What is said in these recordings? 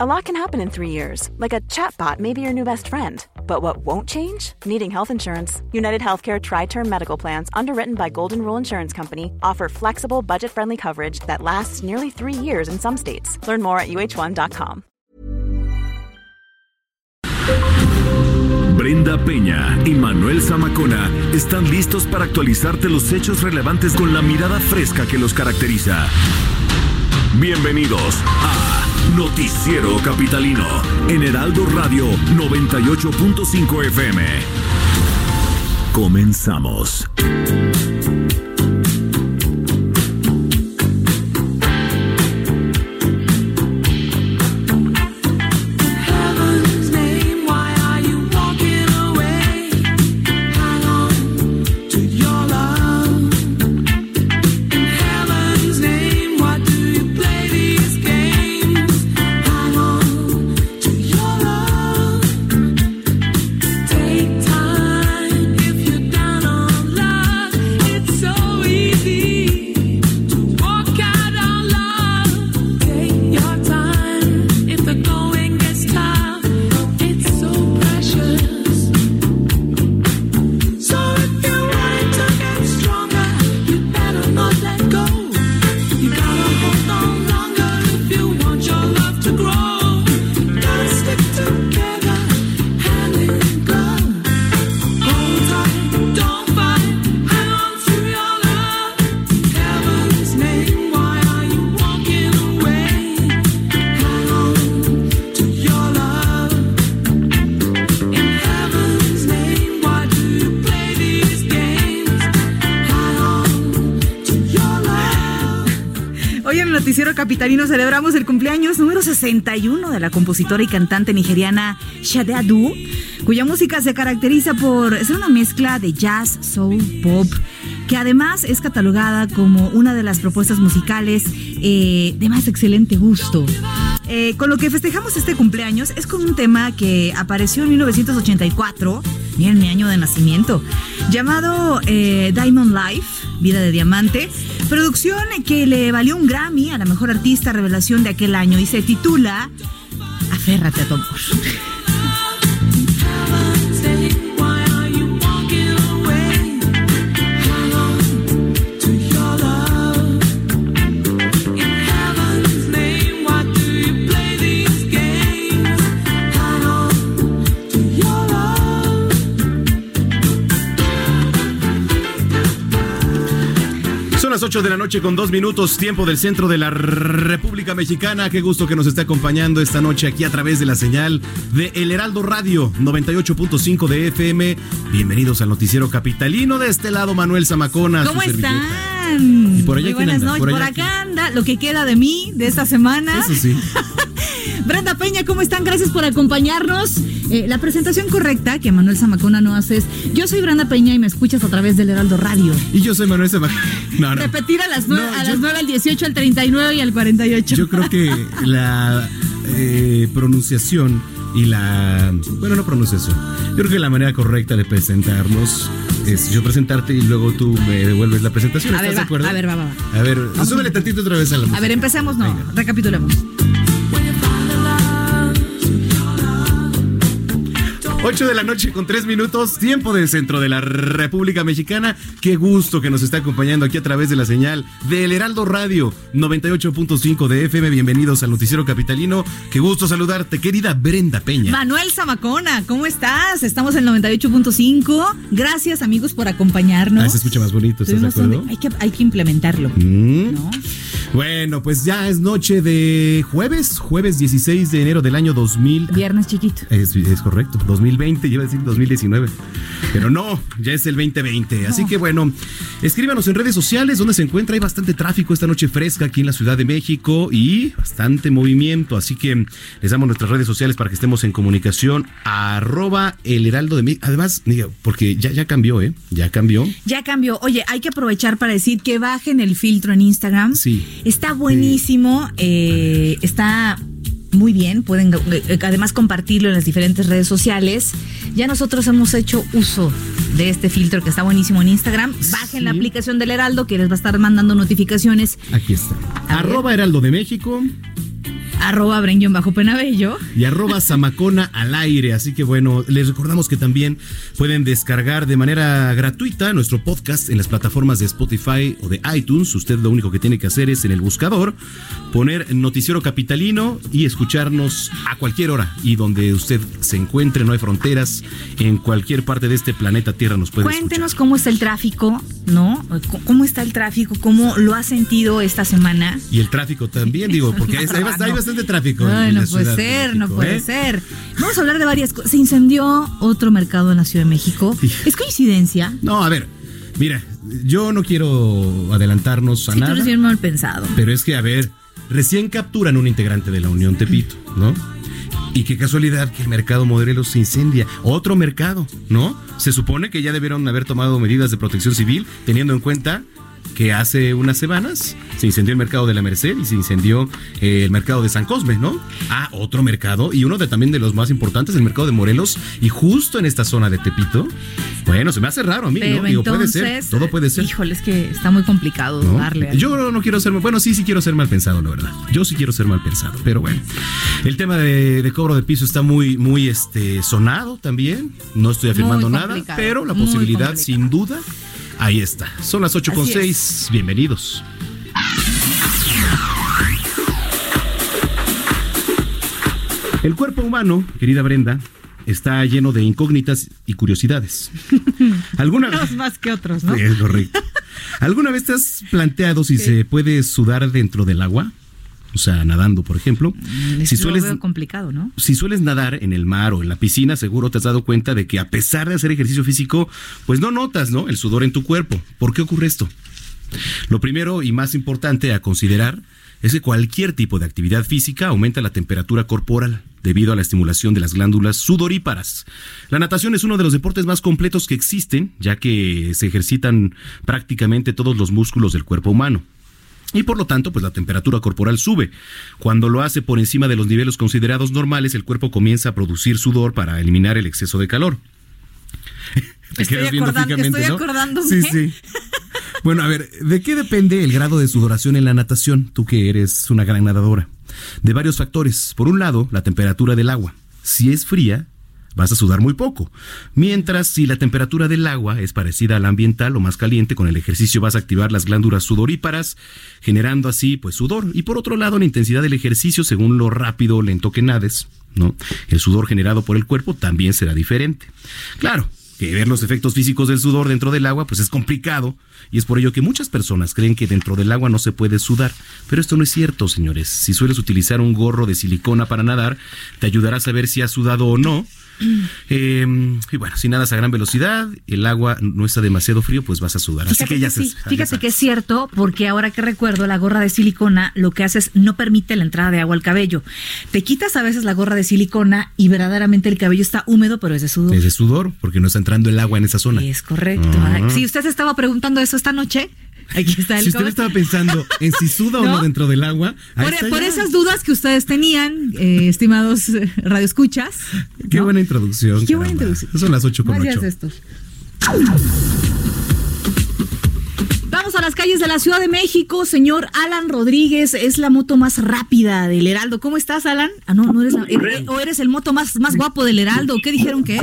A lot can happen in three years, like a chatbot may be your new best friend. But what won't change? Needing health insurance. United Healthcare Tri Term Medical Plans, underwritten by Golden Rule Insurance Company, offer flexible, budget friendly coverage that lasts nearly three years in some states. Learn more at uh1.com. Brenda Peña y Manuel Zamacona están listos para actualizarte los hechos relevantes con la mirada fresca que los caracteriza. Bienvenidos a Noticiero Capitalino en Heraldo Radio 98.5 FM. Comenzamos. Capitalino celebramos el cumpleaños número 61 de la compositora y cantante nigeriana Shade Adu, cuya música se caracteriza por ser una mezcla de jazz, soul, pop, que además es catalogada como una de las propuestas musicales eh, de más excelente gusto. Eh, con lo que festejamos este cumpleaños es con un tema que apareció en 1984, en mi año de nacimiento, llamado eh, Diamond Life, Vida de Diamante, producción que le valió un Grammy a la mejor artista revelación de aquel año y se titula Aférrate a tu. 8 de la noche con dos minutos, tiempo del centro de la República Mexicana. Qué gusto que nos esté acompañando esta noche aquí a través de la señal de El Heraldo Radio 98.5 de FM. Bienvenidos al noticiero capitalino. De este lado, Manuel Zamacona. ¿Cómo están? Y por allá Muy buenas noches. Por, acá anda lo que queda de mí de esta semana. Eso sí. Brenda Peña, ¿cómo están? Gracias por acompañarnos. Eh, la presentación correcta que Manuel Zamacona no hace es: Yo soy Brenda Peña y me escuchas a través del Heraldo Radio. Y yo soy Manuel Zamacona. No, no. Repetir a las 9, a las 9, al 18, al 39 y al 48. Yo creo que la eh, pronunciación y la. Bueno, no pronunciación. Yo creo que la manera correcta de presentarnos es yo presentarte y luego tú me devuelves la presentación. A ¿Estás ver, de acuerdo? a ver, va, va, va. A ver, súbele tantito otra vez a la música. A ver, empecemos, no. Venga. Recapitulemos. 8 de la noche con 3 minutos, tiempo del centro de la República Mexicana. Qué gusto que nos está acompañando aquí a través de la señal del Heraldo Radio 98.5 de FM. Bienvenidos al Noticiero Capitalino. Qué gusto saludarte, querida Brenda Peña. Manuel Zamacona, ¿cómo estás? Estamos en 98.5. Gracias, amigos, por acompañarnos. Ah, se escucha más bonito, ¿estás de acuerdo? Hay que, hay que implementarlo. Mm. ¿no? Bueno, pues ya es noche de jueves, jueves 16 de enero del año 2000. Viernes chiquito. Es, es correcto, 2020, iba a decir 2019. Pero no, ya es el 2020. Así que bueno, escríbanos en redes sociales donde se encuentra. Hay bastante tráfico esta noche fresca aquí en la Ciudad de México y bastante movimiento. Así que les damos nuestras redes sociales para que estemos en comunicación. Arroba el Heraldo de México. Además, diga, porque ya, ya cambió, ¿eh? Ya cambió. Ya cambió. Oye, hay que aprovechar para decir que bajen el filtro en Instagram. Sí. Está buenísimo. eh, está muy bien. Pueden eh, además compartirlo en las diferentes redes sociales. Ya nosotros hemos hecho uso de este filtro que está buenísimo en Instagram. Bajen la Sí. aplicación del Heraldo que les va a estar mandando notificaciones. Aquí está. Arroba Heraldo de México. Arroba Brenguión bajo Penabello. Y arroba Zamacona al aire. Así que bueno, les recordamos que también pueden descargar de manera gratuita nuestro podcast en las plataformas de Spotify o de iTunes. Usted lo único que tiene que hacer es en el buscador poner Noticiero Capitalino y escucharnos a cualquier hora y donde usted se encuentre, no hay fronteras, en cualquier parte de este planeta Tierra nos puede Cuéntenos cómo está el tráfico, ¿no? ¿Cómo está el tráfico? ¿Cómo lo ha sentido esta semana? Y el tráfico también, digo, porque hay, bastante tráfico. no puede ser, no puede ¿eh? ser. Vamos a hablar de varias cosas. Se incendió otro mercado en la Ciudad de México. ¿Es coincidencia? No, a ver, mira, yo no quiero adelantarnos a sí, nada. Tú eres mal pensado. Pero es que, a ver, recién capturan un integrante de la Unión Tepito, ¿no? Y qué casualidad que el mercado Morelos se incendia. Otro mercado, ¿no? Se supone que ya debieron haber tomado medidas de protección civil teniendo en cuenta que hace unas semanas se incendió el mercado de la Merced y se incendió eh, el mercado de San Cosme, ¿no? Ah, otro mercado y uno de también de los más importantes, el mercado de Morelos y justo en esta zona de Tepito. Bueno, se me hace raro a mí, ¿no? Digo, puede ser, todo puede ser. Híjole, es que está muy complicado darle. Yo no, quiero ser, bueno, sí, sí quiero ser mal pensado, la verdad. Yo sí quiero ser mal pensado, pero bueno. El tema de, cobro de piso está muy, muy este, sonado también. No estoy afirmando nada, pero la posibilidad, sin duda, Ahí está. Son las 8 con 6. Bienvenidos. El cuerpo humano, querida Brenda, está lleno de incógnitas y curiosidades. ¿Alguna vez más que otros, ¿no? Es correcto. ¿Alguna vez te has planteado si se puede sudar dentro del agua? O sea, nadando, por ejemplo. Mm, si sueles, complicado, ¿no? Si sueles nadar en el mar o en la piscina, seguro te has dado cuenta de que a pesar de hacer ejercicio físico, pues no notas, ¿no? El sudor en tu cuerpo. ¿Por qué ocurre esto? Lo primero y más importante a considerar es que cualquier tipo de actividad física aumenta la temperatura corporal debido a la estimulación de las glándulas sudoríparas. La natación es uno de los deportes más completos que existen, ya que se ejercitan prácticamente todos los músculos del cuerpo humano y por lo tanto, pues la temperatura corporal sube. Cuando lo hace por encima de los niveles considerados normales, el cuerpo comienza a producir sudor para eliminar el exceso de calor. estoy, acordándome. Sí, sí. Bueno, a ver, ¿de qué depende el grado de sudoración en la natación? Tú que eres una gran nadadora. De varios factores. Por un lado, la temperatura del agua. Si es fría, vas a sudar muy poco. Mientras si la temperatura del agua es parecida a la ambiental o más caliente, con el ejercicio vas a activar las glándulas sudoríparas, generando así pues sudor. Y por otro lado, la intensidad del ejercicio, según lo rápido o lento que nades, ¿no? El sudor generado por el cuerpo también será diferente. Claro, que ver los efectos físicos del sudor dentro del agua pues es complicado y es por ello que muchas personas creen que dentro del agua no se puede sudar, pero esto no es cierto, señores. Si sueles utilizar un gorro de silicona para nadar, te ayudará a saber si has sudado o no eh, y bueno, si nadas a gran velocidad, el agua no está demasiado frío, pues vas a sudar. Así que ya sí, Fíjate que es cierto, porque ahora que recuerdo, la gorra de silicona lo que hace es no permite la entrada de agua al cabello. Te quitas a veces la gorra de silicona y verdaderamente el cabello está húmedo, pero es de sudor. Es de sudor, porque no está entrando el agua en esa zona. Es correcto. Ah. Si usted se estaba preguntando eso esta noche, Aquí está el si usted estaba pensando en si suda o no dentro del agua. por, esas dudas que ustedes tenían, eh, estimados radioescuchas. Qué buena introducción. Qué buena introducción. Son las 8 con estos. Vamos a las calles de la Ciudad de México. Señor Alan Rodríguez, es la moto más rápida del Heraldo. ¿Cómo estás, Alan? Ah, no, no eres la, eh, o eres el moto más, más guapo del Heraldo. ¿Qué dijeron que?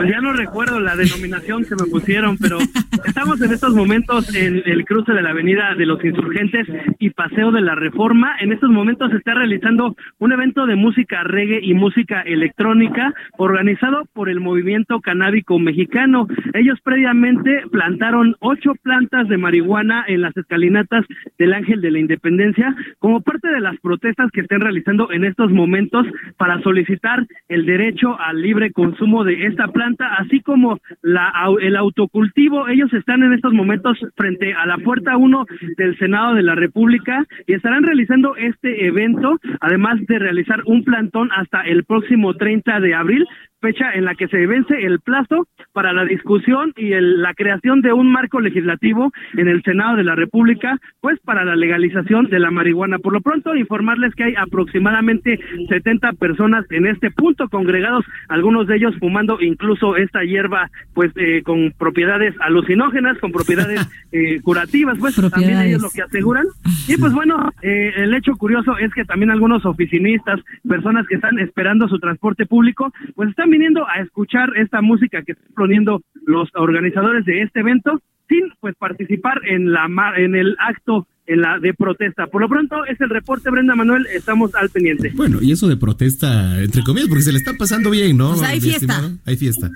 Pues ya no recuerdo la denominación que me pusieron, pero estamos en estos momentos en el cruce de la Avenida de los Insurgentes y Paseo de la Reforma. En estos momentos se está realizando un evento de música reggae y música electrónica organizado por el Movimiento Canábico Mexicano. Ellos previamente plantaron ocho plantas de marihuana en las escalinatas del Ángel de la Independencia como parte de las protestas que están realizando en estos momentos para solicitar el derecho al libre consumo de esta planta, así como la, el autocultivo. Ellos están en estos momentos frente a la puerta 1 del Senado de la República y estarán realizando este evento, además de realizar un plantón hasta el próximo 30 de abril fecha en la que se vence el plazo para la discusión y la creación de un marco legislativo en el Senado de la República, pues para la legalización de la marihuana. Por lo pronto, informarles que hay aproximadamente 70 personas en este punto congregados, algunos de ellos fumando incluso esta hierba, pues eh, con propiedades alucinógenas, con propiedades eh, curativas, pues también ellos lo que aseguran. Y pues bueno, eh, el hecho curioso es que también algunos oficinistas, personas que están esperando su transporte público, pues están viniendo a escuchar esta música que están poniendo los organizadores de este evento sin pues participar en la en el acto en la de protesta. Por lo pronto es el reporte Brenda Manuel, estamos al pendiente. Bueno, y eso de protesta entre comillas porque se le está pasando bien, ¿no? hay fiesta. Hay fiesta.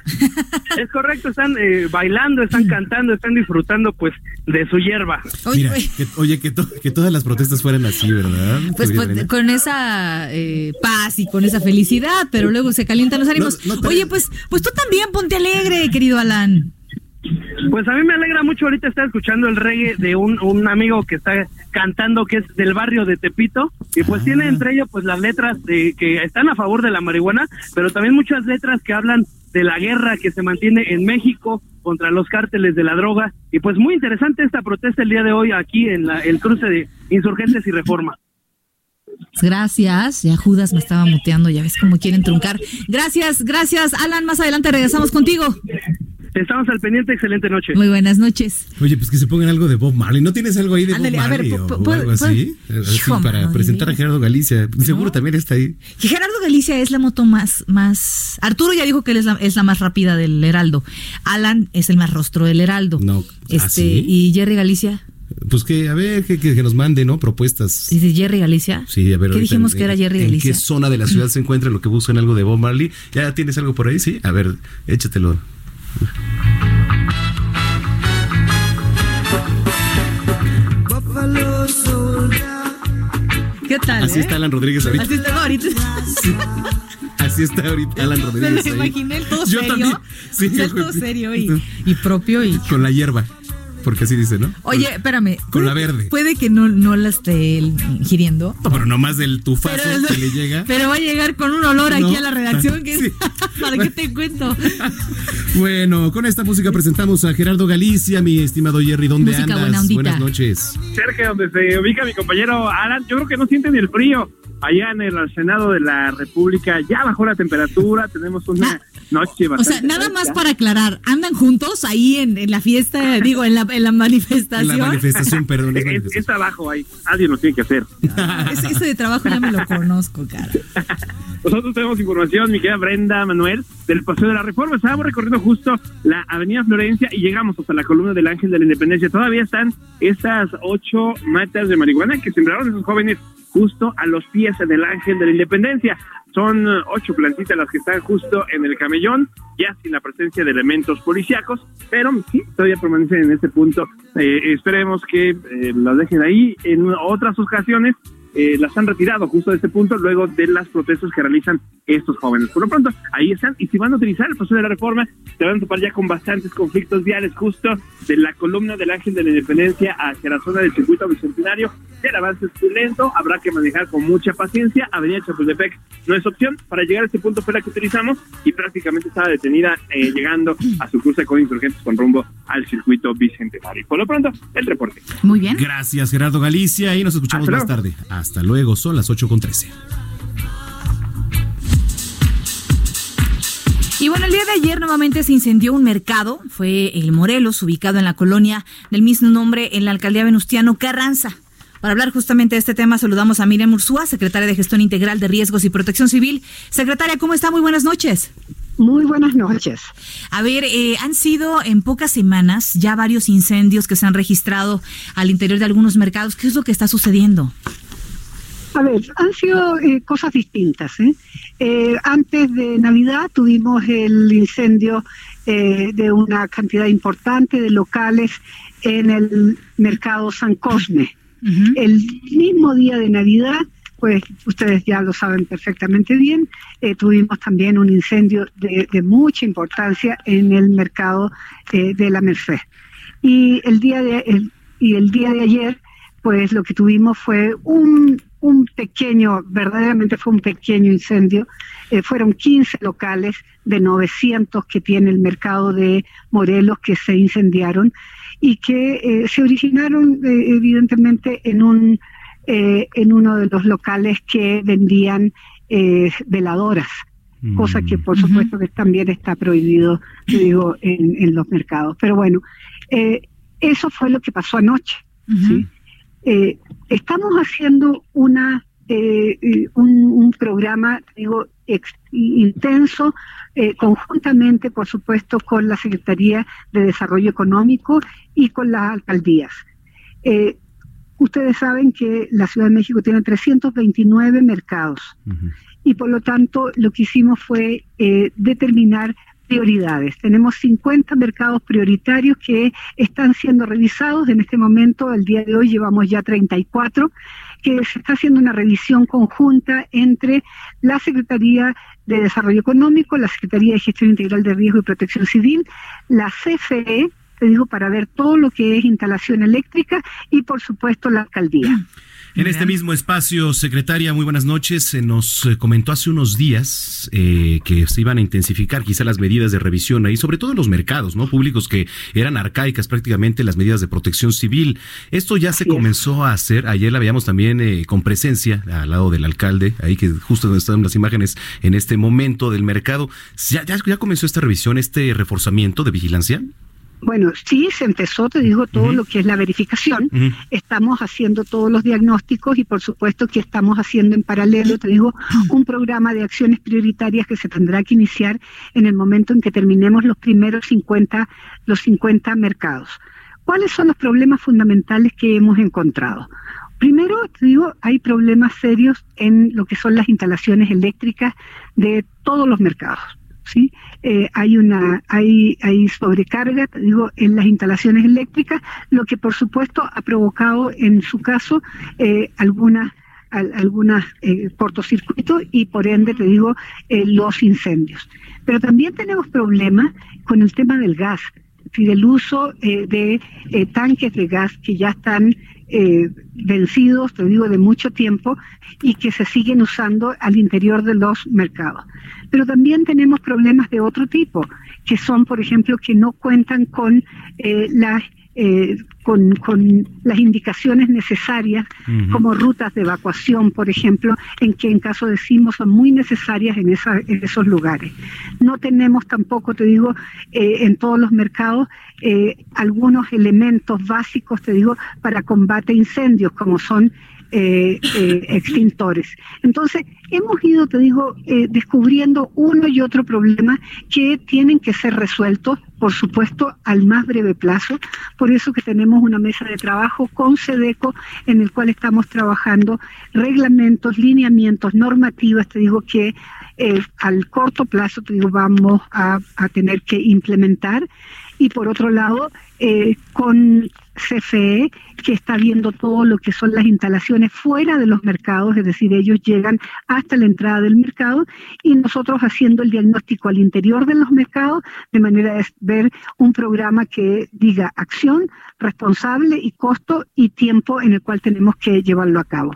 es correcto, están eh, bailando, están cantando, están disfrutando pues de su hierba. Oye, que, oye, que, que, todas las protestas fueran así, ¿verdad? Pues, pues con esa eh, paz y con esa felicidad, pero luego se calientan los ánimos. oye, pues pues tú también ponte alegre, querido Alan. Pues a mí me alegra mucho ahorita estar escuchando el reggae de un, un amigo que está cantando que es del barrio de Tepito y pues ah. tiene entre ellos pues las letras de que están a favor de la marihuana, pero también muchas letras que hablan de la guerra que se mantiene en México contra los cárteles de la droga y pues muy interesante esta protesta el día de hoy aquí en la, el cruce de insurgentes y reforma. Gracias, ya Judas me estaba muteando, ya ves cómo quieren truncar. Gracias, gracias, Alan. Más adelante regresamos contigo. Estamos al pendiente, excelente noche. Muy buenas noches. Oye, pues que se pongan algo de Bob Marley. ¿No tienes algo ahí de Bob Marley o, algo así? para presentar a Gerardo Galicia. Seguro también está ahí. Que Gerardo Galicia es la moto más, más... Arturo ya dijo que él es la, es la más rápida del Heraldo. Alan es el más rostro del Heraldo. No, este, ¿ah, ¿Y Jerry Galicia? Pues que, a ver, que, que, nos mande, ¿no? Propuestas. ¿Dice Jerry Galicia? Sí, a ver. ¿Qué dijimos que era Jerry Galicia? ¿En qué zona de la ciudad se encuentra lo que buscan algo de Bob Marley? ¿Ya tienes algo por ahí? Sí. A ver, échatelo. ¿Qué tal? Así eh? está Alan Rodríguez ahorita. Así está ahorita. Así está ahorita Alan Rodríguez. Me lo imaginé todo Yo serio. También. Sí, todo serio y, y propio y. Con la hierba porque así dice, ¿no? Oye, espérame. Con la verde. Puede que no, no la esté ingiriendo. No, pero nomás del tufazo que le llega. Pero va a llegar con un olor aquí a la redacción que ¿Para qué te cuento? bueno, con esta música presentamos a Gerardo Galicia, mi estimado Jerry. ¿Dónde andas? Buenas noches. Cerca donde se ubica mi compañero Alan, yo creo que no siente ni el frío. Allá en el Senado de la República ya bajó la temperatura, tenemos una... O sea, nada más para aclarar, ¿andan juntos ahí en, la fiesta, digo, en la, en la manifestación? En la manifestación, perdón. Es, trabajo ahí, alguien lo tiene que hacer. ese, de trabajo ya me lo conozco, cara. Nosotros tenemos información, mi querida Brenda Manuel, del Paseo de la Reforma. Estábamos recorriendo justo la Avenida Florencia y llegamos hasta la columna del Ángel de la Independencia. Todavía están esas ocho matas de marihuana que sembraron esos jóvenes justo a los pies del Ángel de la Independencia. Son eh, ocho plantitas las que están justo en el camellón, ya sin la presencia de elementos policíacos, pero sí, todavía permanecen en este punto. Eh, esperemos que eh, las dejen ahí. En otras ocasiones eh, las han retirado justo de este punto luego de las protestas que realizan estos jóvenes. Por lo pronto, ahí están. Y si van a utilizar el proceso de la reforma, se van a topar ya con bastantes conflictos viales justo de la columna del Ángel de la Independencia hacia la zona del circuito bicentenario. El avance es muy lento, habrá que manejar con mucha paciencia. Avenida Chapultepec no es opción. Para llegar a este punto fue la que utilizamos y prácticamente estaba detenida eh, llegando a su cruce con insurgentes con rumbo al circuito bicentenario. Por lo pronto, el reporte. Muy bien. Gracias, Gerardo Galicia, y nos escuchamos más tarde. Hasta luego, son las 8 con 13. Y bueno, el día de ayer nuevamente se incendió un mercado, fue el Morelos, ubicado en la colonia del mismo nombre en la alcaldía Venustiano Carranza. Para hablar justamente de este tema, saludamos a Miriam Ursúa, secretaria de Gestión Integral de Riesgos y Protección Civil. Secretaria, ¿cómo está? Muy buenas noches. Muy buenas noches. A ver, eh, han sido en pocas semanas ya varios incendios que se han registrado al interior de algunos mercados. ¿Qué es lo que está sucediendo? A ver, han sido eh, cosas distintas. ¿eh? ¿eh? antes de Navidad tuvimos el incendio eh, de una cantidad importante de locales en el mercado San Cosme. El mismo día de Navidad, pues ustedes ya lo saben perfectamente bien, tuvimos también un incendio de, mucha importancia en el mercado de la Merced. Y el día de, y el día de ayer pues lo que tuvimos fue un, un pequeño, verdaderamente fue un pequeño incendio. Eh, fueron 15 locales de 900 que tiene el mercado de Morelos que se incendiaron y que eh, se originaron eh, evidentemente en un en uno de los locales que vendían veladoras cosa que por supuesto que también está prohibido, digo, en, los mercados. Pero bueno, eso fue lo que pasó anoche. Eh, estamos haciendo una eh, un, programa, digo, intenso, eh, conjuntamente, por supuesto, con la Secretaría de Desarrollo Económico y con las alcaldías. ustedes saben que la Ciudad de México tiene 329 mercados y por lo tanto lo que hicimos fue determinar prioridades. Tenemos 50 mercados prioritarios que están siendo revisados. En este momento, al día de hoy, llevamos ya 34, que se está haciendo una revisión conjunta entre la Secretaría de Desarrollo Económico, la Secretaría de Gestión Integral de Riesgo y Protección Civil, la CFE, te digo, para ver todo lo que es instalación eléctrica y, por supuesto, la alcaldía. En este mismo espacio, secretaria, muy buenas noches. Se nos eh, comentó hace unos días eh, que se iban a intensificar quizá las medidas de revisión ahí, sobre todo en los mercados, ¿no? Públicos que eran arcaicas prácticamente las medidas de protección civil. Esto ya se comenzó a hacer. Ayer la veíamos también eh, con presencia al lado del alcalde, ahí que justo donde están las imágenes en este momento del mercado. ¿Ya, ya, ya comenzó esta revisión, este reforzamiento de vigilancia? Bueno, sí, se empezó, te digo, todo lo que es la verificación. Estamos haciendo todos los diagnósticos y por supuesto que estamos haciendo en paralelo, te digo, un programa de acciones prioritarias que se tendrá que iniciar en el momento en que terminemos los primeros 50, los 50 mercados. ¿Cuáles son los problemas fundamentales que hemos encontrado? Primero, te digo, hay problemas serios en lo que son las instalaciones eléctricas de todos los mercados. ¿sí? Eh, hay una hay, hay sobrecarga, digo, en las instalaciones eléctricas, lo que por supuesto ha provocado en su caso eh, algunas algunas eh, cortocircuitos y por ende te digo los incendios. Pero también tenemos problemas con el tema del gas, del uso de tanques de gas que ya están eh, vencidos, te digo, de mucho tiempo y que se siguen usando al interior de los mercados. Pero también tenemos problemas de otro tipo, que son, por ejemplo, que no cuentan con eh, las eh, con, las indicaciones necesarias como rutas de evacuación, por ejemplo, en que en caso de sismos son muy necesarias en, esos lugares. No tenemos tampoco, te digo, eh, en todos los mercados eh, algunos elementos básicos, te digo, para combate a incendios, como son eh, eh, extintores. Entonces, hemos ido, te digo, eh, descubriendo uno y otro problema que tienen que ser resueltos, por supuesto, al más breve plazo. Por eso que tenemos una mesa de trabajo con SEDECO en el cual estamos trabajando reglamentos, lineamientos, normativas, te digo que al corto plazo, te digo, vamos a, a tener que implementar. Y por otro lado, con CFE, que está viendo todo lo que son las instalaciones fuera de los mercados, es decir, ellos llegan hasta la entrada del mercado y nosotros haciendo el diagnóstico al interior de los mercados, de manera de ver un programa que diga acción, responsable y costo y tiempo en el cual tenemos que llevarlo a cabo.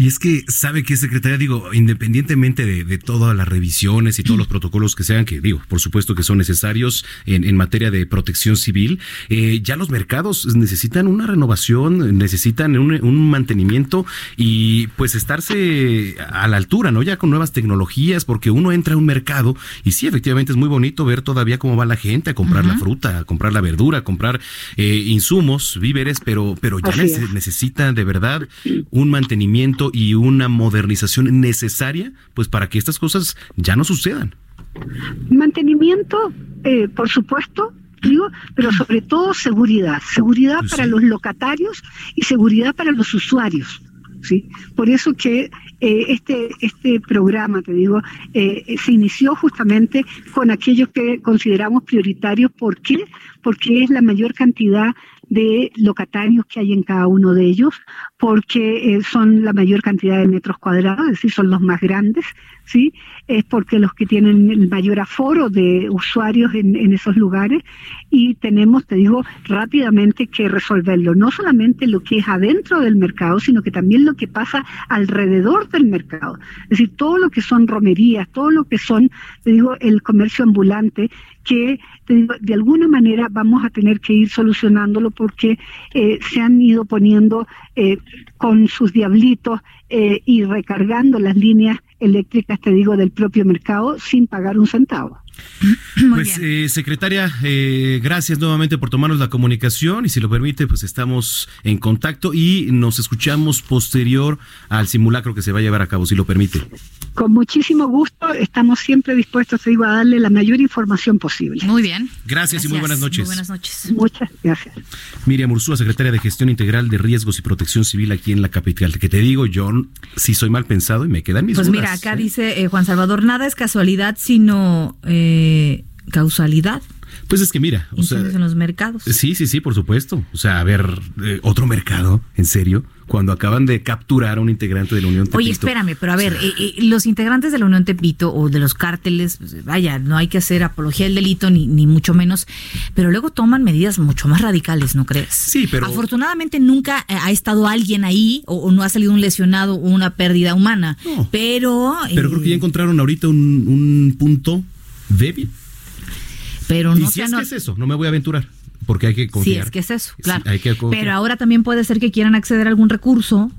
Y es que sabe que secretaria, digo, independientemente de, todas las revisiones y todos los protocolos que sean, que digo, por supuesto que son necesarios en, materia de protección civil, eh, ya los mercados necesitan una renovación, necesitan un, mantenimiento y pues estarse a la altura, ¿no? Ya con nuevas tecnologías, porque uno entra a un mercado y sí, efectivamente es muy bonito ver todavía cómo va la gente a comprar la fruta, a comprar la verdura, a comprar eh, insumos, víveres, pero, pero ya necesita de verdad un mantenimiento y una modernización necesaria pues para que estas cosas ya no sucedan. Mantenimiento, eh, por supuesto, digo, pero sobre todo seguridad, seguridad pues para los locatarios y seguridad para los usuarios. ¿sí? Por eso que eh, este, este programa, te digo, eh, se inició justamente con aquellos que consideramos prioritarios. ¿Por qué? Porque es la mayor cantidad de locatarios que hay en cada uno de ellos, porque eh, son la mayor cantidad de metros cuadrados, es decir, son los más grandes, ¿sí? Es porque los que tienen el mayor aforo de usuarios en, en esos lugares y tenemos, te digo, rápidamente que resolverlo, no solamente lo que es adentro del mercado, sino que también lo que pasa alrededor del mercado. Es decir, todo lo que son romerías, todo lo que son, te digo, el comercio ambulante, que de alguna manera vamos a tener que ir solucionándolo porque eh, se han ido poniendo eh, con sus diablitos eh, y recargando las líneas eléctricas, te digo, del propio mercado sin pagar un centavo. Pues, eh, secretaria, eh, gracias nuevamente por tomarnos la comunicación y si lo permite, pues estamos en contacto y nos escuchamos posterior al simulacro que se va a llevar a cabo, si lo permite. Con muchísimo gusto, estamos siempre dispuestos, te digo, a darle la mayor información posible. Muy bien. Gracias, y muy buenas noches. Muy buenas noches. Muchas gracias. Miriam Ursúa, secretaria de Gestión Integral de Riesgos y Protección Civil aquí en la capital. Que te digo, yo sí soy mal pensado y me quedan mis Pues mira, acá ¿eh? dice eh, Juan Salvador, nada es casualidad, sino... Eh, causalidad. Pues es que mira, o sea, en los mercados. Sí, sí, sí, por supuesto. O sea, a ver, eh, otro mercado, en serio, cuando acaban de capturar a un integrante de la Unión Tepito. Oye, espérame, pero a ver, eh, eh, los integrantes de la Unión Tepito o de los cárteles, vaya, no hay que hacer apología del delito ni, ni mucho menos, pero luego toman medidas mucho más radicales, ¿no crees? Sí, pero... Afortunadamente nunca ha estado alguien ahí o, no ha salido un lesionado o una pérdida humana, pero... Pero creo que ya encontraron ahorita un, un punto débil pero no y si es que es eso, no me voy a aventurar. Porque hay que confiar. Sí, es que es eso, claro. Pero ahora también puede ser que quieran acceder a algún recurso.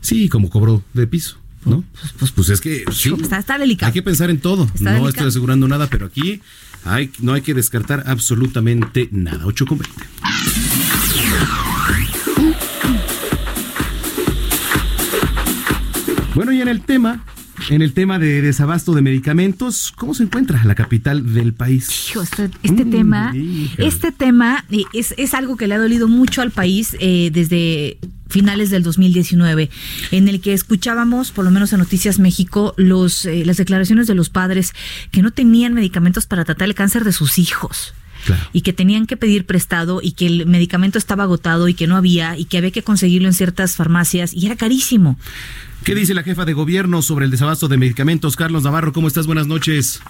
Sí, como cobro de piso. ¿no? Pues, pues, pues es que está, delicado. Hay que pensar en todo. no estoy asegurando nada, pero aquí hay, no hay que descartar absolutamente nada. 8 con 20. Bueno, y en el tema en el tema de desabasto de medicamentos, ¿cómo se encuentra la capital del país? este, este mm, tema, este tema eh, es, es, algo que le ha dolido mucho al país eh, desde finales del 2019, en el que escuchábamos, por lo menos en Noticias México, los, eh, las declaraciones de los padres que no tenían medicamentos para tratar el cáncer de sus hijos. y que tenían que pedir prestado y que el medicamento estaba agotado y que no había y que había que conseguirlo en ciertas farmacias y era carísimo. ¿Qué dice la jefa de gobierno sobre el desabasto de medicamentos? Carlos Navarro, ¿cómo estás? Buenas noches.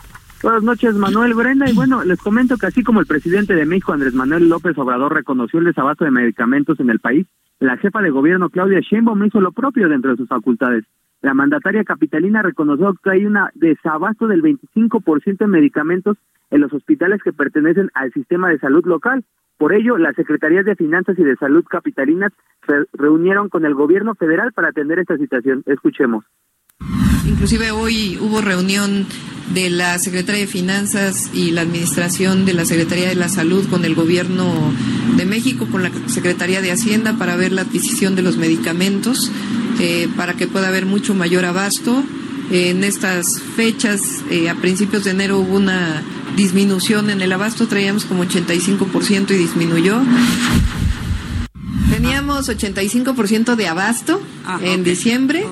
Buenas noches, Manuel Brenda. Y bueno, les comento que así como el presidente de México, Andrés Manuel López Obrador, reconoció el desabasto de medicamentos en el país, la jefa de gobierno, Claudia Sheinbaum, hizo lo propio dentro de sus facultades. La mandataria capitalina reconoció que hay un desabasto del 25% de medicamentos en los hospitales que pertenecen al sistema de salud local. Por ello, las Secretarías de Finanzas y de Salud capitalinas se reunieron con el gobierno federal para atender esta situación. Escuchemos. Inclusive hoy hubo reunión de la Secretaría de Finanzas y la Administración de la Secretaría de la Salud con el Gobierno de México, con la Secretaría de Hacienda para ver la adquisición de los medicamentos, eh, para que pueda haber mucho mayor abasto. En estas fechas, eh, a principios de enero hubo una disminución en el abasto, traíamos como 85% y disminuyó. Teníamos 85% de abasto ah, en diciembre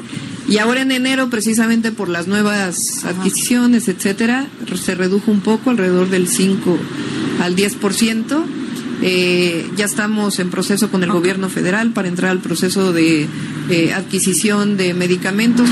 y ahora en enero, precisamente por las nuevas adquisiciones, etcétera, se redujo un poco, alrededor del 5 al 10%. Eh, ya estamos en proceso con el gobierno federal para entrar al proceso de eh, adquisición de medicamentos.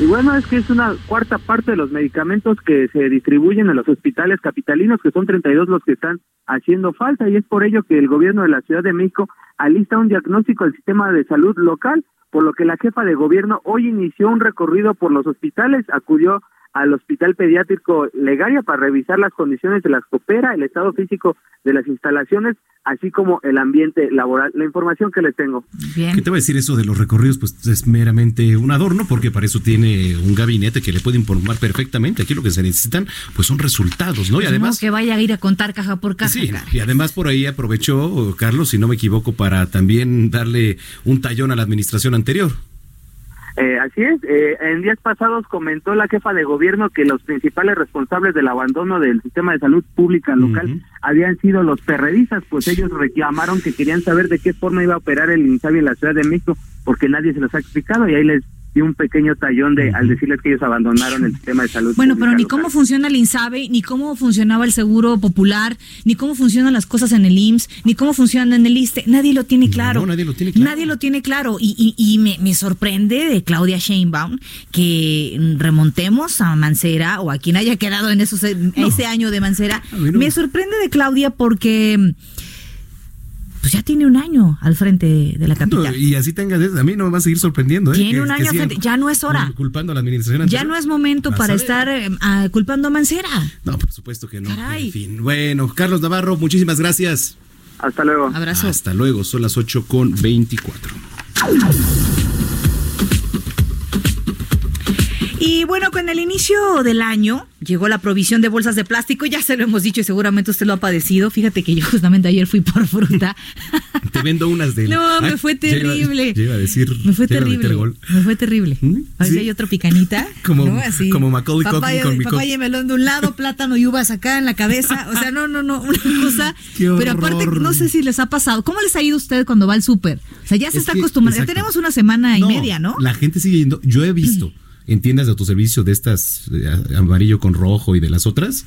Y bueno, es que es una cuarta parte de los medicamentos que se distribuyen en los hospitales capitalinos, que son 32 los que están haciendo falta, y es por ello que el gobierno de la Ciudad de México alista un diagnóstico del sistema de salud local, por lo que la jefa de gobierno hoy inició un recorrido por los hospitales, acudió al Hospital Pediátrico Legaria para revisar las condiciones de las coopera, el estado físico de las instalaciones, así como el ambiente laboral. La información que les tengo. Bien. ¿Qué te voy a decir eso de los recorridos? Pues es meramente un adorno, porque para eso tiene un gabinete que le puede informar perfectamente. Aquí lo que se necesitan, pues son resultados, ¿no? Y además. que vaya a ir a contar caja por caja. Sí, y además por ahí aprovechó, Carlos, si no me equivoco, para también darle un tallón a la administración anterior. Eh, así es, eh, en días pasados comentó la jefa de gobierno que los principales responsables del abandono del sistema de salud pública local habían sido los perredistas, pues ellos reclamaron que querían saber de qué forma iba a operar el INSABI en la Ciudad de México, porque nadie se los ha explicado y ahí les y un pequeño tallón de al decirles que ellos abandonaron el sistema de salud. Bueno, pero ni cómo funciona el INSABE, ni cómo funcionaba el Seguro Popular, ni cómo funcionan las cosas en el IMSS, ni cómo funcionan en el ISTE. Nadie lo tiene claro. No, nadie lo tiene claro. Nadie lo tiene claro. Y, y, me, me, sorprende de Claudia Sheinbaum que remontemos a Mancera o a quien haya quedado en esos, ese año de Mancera. Me sorprende de Claudia porque pues ya tiene un año al frente de la capital. y así tenga, a mí no me va a seguir sorprendiendo. ¿eh? Tiene un año al frente, ya no es hora. Culpando a la administración anterior. Ya no es momento para estar eh, culpando a Mancera. No, por supuesto que no. En fin, bueno, Carlos Navarro, muchísimas gracias. Hasta luego. Abrazo. Hasta luego, son las 8 con 24. Y bueno, con el inicio del año llegó la provisión de bolsas de plástico, ya se lo hemos dicho y seguramente usted lo ha padecido. Fíjate que yo justamente ayer fui por fruta. Te vendo unas de No, me fue terrible. Iba, a decir, me fue terrible. Me fue terrible. ¿Mm? A ver si hay otro picanita. Como, ¿no? Así. como Macaulay papaya, con papaya y melón de un lado, plátano y uvas acá en la cabeza. O sea, no, no, no, una cosa. Pero aparte, no sé si les ha pasado. ¿Cómo les ha ido a usted cuando va al súper? O sea, ya se está acostumbrando. Ya tenemos una semana y media, ¿no? La gente sigue yendo. Yo he visto en tiendas de autoservicio de estas eh, amarillo con rojo y de las otras,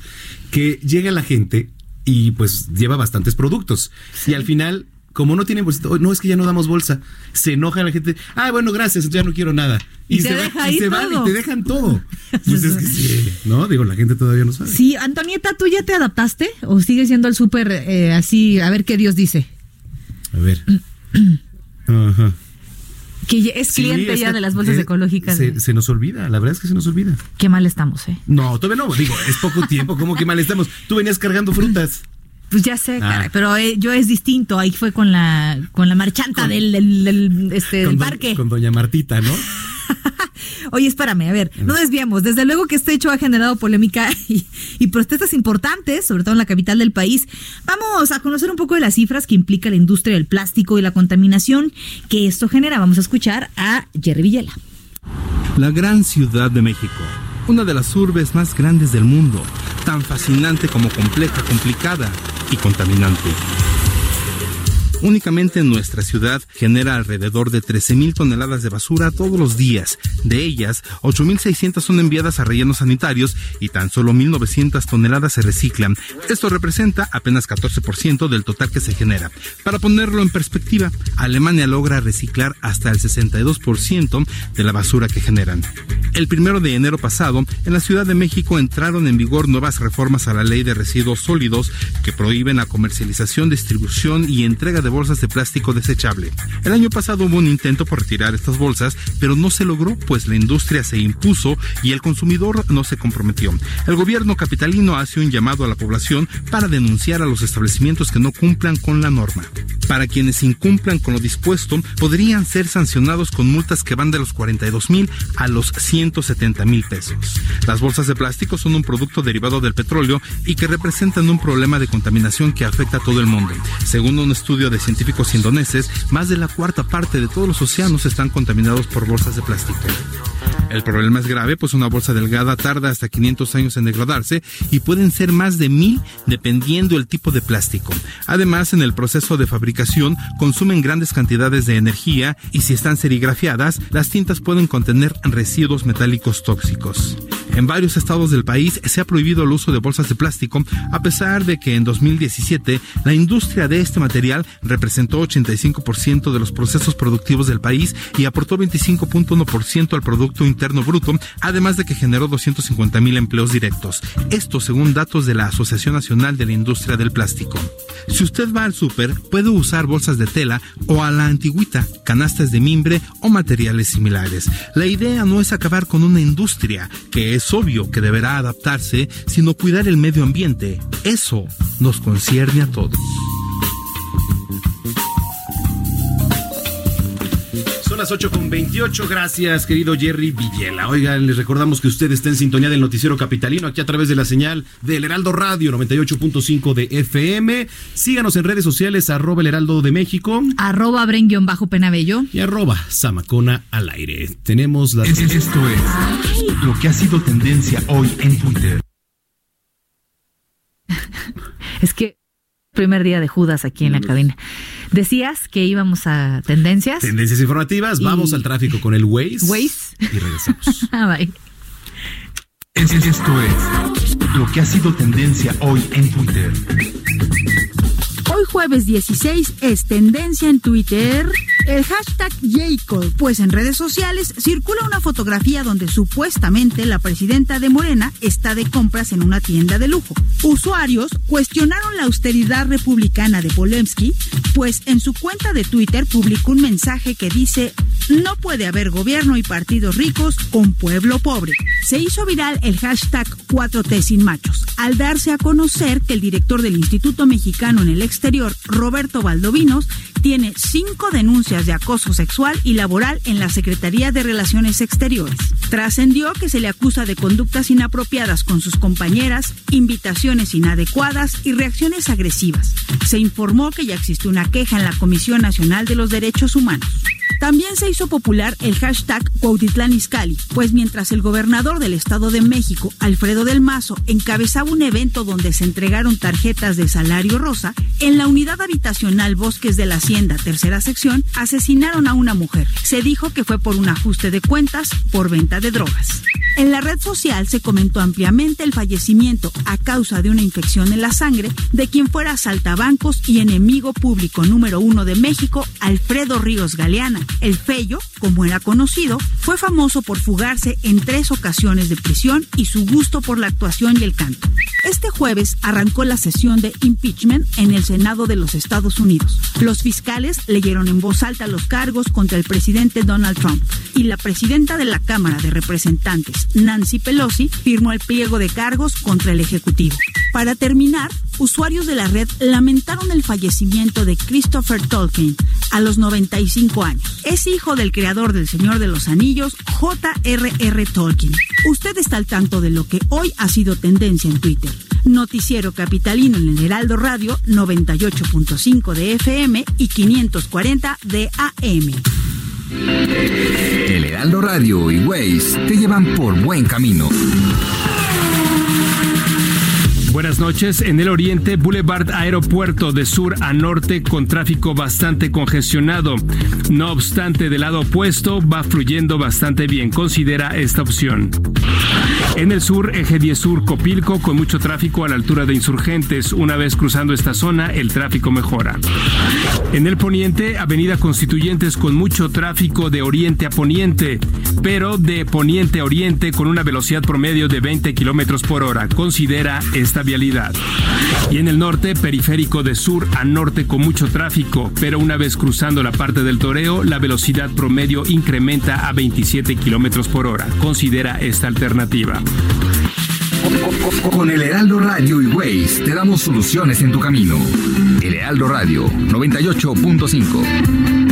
que llega la gente y pues lleva bastantes productos. Y al final, como no tienen bolsita, no es que ya no damos bolsa, se enoja la gente, ah, bueno, gracias, ya no quiero nada. Y, se, y se van y te dejan todo. Pues es que sí, ¿no? Digo, la gente todavía no sabe. Sí, Antonieta, ¿tú ya te adaptaste o sigues yendo al súper eh, así, a ver qué Dios dice? A ver. Ajá que es cliente ya de las bolsas ecológicas. Se, nos olvida, la verdad es que se nos olvida. Qué mal estamos, ¿eh? No, todavía no, digo, es poco tiempo, ¿cómo que mal estamos? Tú venías cargando frutas. Pues ya sé, ah. pero eh, yo es distinto. Ahí fue con la con la marchanta del, del, este, parque. Con doña Martita, ¿no? Oye, espérame, a ver, no desviamos. Desde luego que este hecho ha generado polémica y, protestas importantes, sobre todo en la capital del país. Vamos a conocer un poco de las cifras que implica la industria del plástico y la contaminación que esto genera. Vamos a escuchar a Jerry Villela. La gran ciudad de México, una de las urbes más grandes del mundo, tan fascinante como compleja, complicada y contaminante. Únicamente en nuestra ciudad genera alrededor de 13.000 toneladas de basura todos los días. De ellas, 8.600 son enviadas a rellenos sanitarios y tan solo 1.900 toneladas se reciclan. Esto representa apenas 14% del total que se genera. Para ponerlo en perspectiva, Alemania logra reciclar hasta el 62% de la basura que generan. El primero de enero pasado, en la Ciudad de México entraron en vigor nuevas reformas a la ley de residuos sólidos que prohíben la comercialización, distribución y entrega de bolsas de plástico desechable. El año pasado hubo un intento por retirar estas bolsas, pero no se logró, pues la industria se impuso y el consumidor no se comprometió. El gobierno capitalino hace un llamado a la población para denunciar a los establecimientos que no cumplan con la norma. Para quienes incumplan con lo dispuesto, podrían ser sancionados con multas que van de los 42 mil a los 170 mil pesos. Las bolsas de plástico son un producto derivado del petróleo y que representan un problema de contaminación que afecta a todo el mundo. Según un estudio de científicos indoneses, más de la cuarta parte de todos los océanos están contaminados por bolsas de plástico. El problema es grave, pues una bolsa delgada tarda hasta 500 años en degradarse y pueden ser más de mil dependiendo el tipo de plástico. Además, en el proceso de fabricación consumen grandes cantidades de energía y si están serigrafiadas, las tintas pueden contener residuos metálicos tóxicos. En varios estados del país se ha prohibido el uso de bolsas de plástico, a pesar de que en 2017 la industria de este material representó 85% de los procesos productivos del país y aportó 25.1% al Producto Interno Bruto, además de que generó 250 mil empleos directos. Esto según datos de la Asociación Nacional de la Industria del Plástico. Si usted va al súper, puede usar bolsas de tela o a la antigüita, canastas de mimbre o materiales similares. La idea no es acabar con una industria que es obvio que deberá adaptarse, sino cuidar el medio ambiente. Eso nos concierne a todos. Las 8 con 28. Gracias, querido Jerry Villela. Oigan, les recordamos que usted está en sintonía del Noticiero Capitalino, aquí a través de la señal del Heraldo Radio 98.5 de FM. Síganos en redes sociales, arroba el Heraldo de México. Arroba bajo penabello Y arroba Samacona al aire. Tenemos la... Esto es lo que ha sido tendencia hoy en Twitter. es que primer día de Judas aquí en la cabina. Decías que íbamos a tendencias. Tendencias informativas. Vamos al tráfico con el Waze. Waze. Y regresamos. ah, bye. Esto es lo que ha sido tendencia hoy en Twitter. Hoy jueves 16 es tendencia en Twitter el hashtag Jacob, pues en redes sociales circula una fotografía donde supuestamente la presidenta de Morena está de compras en una tienda de lujo. Usuarios cuestionaron la austeridad republicana de Polemski, pues en su cuenta de Twitter publicó un mensaje que dice no puede haber gobierno y partidos ricos con pueblo pobre. Se hizo viral el hashtag 4T sin machos, al darse a conocer que el director del Instituto Mexicano en el exterior, Roberto Valdovinos, tiene cinco denuncias de acoso sexual y laboral en la Secretaría de Relaciones Exteriores. Trascendió que se le acusa de conductas inapropiadas con sus compañeras, invitaciones inadecuadas y reacciones agresivas. Se informó que ya existe una queja en la Comisión Nacional de los Derechos Humanos. También se hizo popular el hashtag Cuautitlán Izcalli, pues mientras el gobernador del Estado de México, Alfredo del Mazo, encabezaba un evento donde se entregaron tarjetas de salario rosa, en la unidad habitacional Bosques de la Hacienda, tercera sección, asesinaron a una mujer. Se dijo que fue por un ajuste de cuentas por venta de drogas. En la red social se comentó ampliamente el fallecimiento a causa de una infección en la sangre de quien fuera saltabancos y enemigo público número uno de México, Alfredo Ríos Galeana. El Fello, como era conocido, fue famoso por fugarse en tres ocasiones de prisión y su gusto por la actuación y el canto. Este jueves arrancó la sesión de impeachment en el Senado de los Estados Unidos. Los fiscales leyeron en voz alta los cargos contra el presidente Donald Trump y la presidenta de la Cámara de Representantes, Nancy Pelosi, firmó el pliego de cargos contra el Ejecutivo. Para terminar, usuarios de la red lamentaron el fallecimiento de Christopher Tolkien a los 95 años. Es hijo del creador del Señor de los Anillos, J.R.R. Tolkien. Usted está al tanto de lo que hoy ha sido tendencia en Twitter. Noticiero Capitalino en el Heraldo Radio 98.5 de FM y 540 de AM. El Heraldo Radio y Waze te llevan por buen camino. Buenas noches. En el oriente, Boulevard Aeropuerto de sur a norte con tráfico bastante congestionado. No obstante, del lado opuesto va fluyendo bastante bien. Considera esta opción. En el sur, eje 10 sur Copilco con mucho tráfico a la altura de insurgentes. Una vez cruzando esta zona, el tráfico mejora. En el poniente, avenida Constituyentes con mucho tráfico de oriente a poniente, pero de poniente a oriente con una velocidad promedio de 20 kilómetros por hora. Considera esta vialidad. Y en el norte, periférico de sur a norte con mucho tráfico, pero una vez cruzando la parte del toreo, la velocidad promedio incrementa a 27 kilómetros por hora. Considera esta alternativa. Con el Heraldo Radio y Waze te damos soluciones en tu camino. El Heraldo Radio 98.5.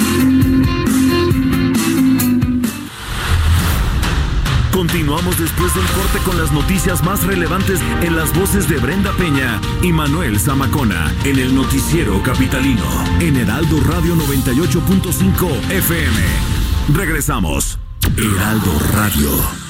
Continuamos después del corte con las noticias más relevantes en las voces de Brenda Peña y Manuel Zamacona en el noticiero capitalino en Heraldo Radio 98.5 FM. Regresamos. Heraldo Radio.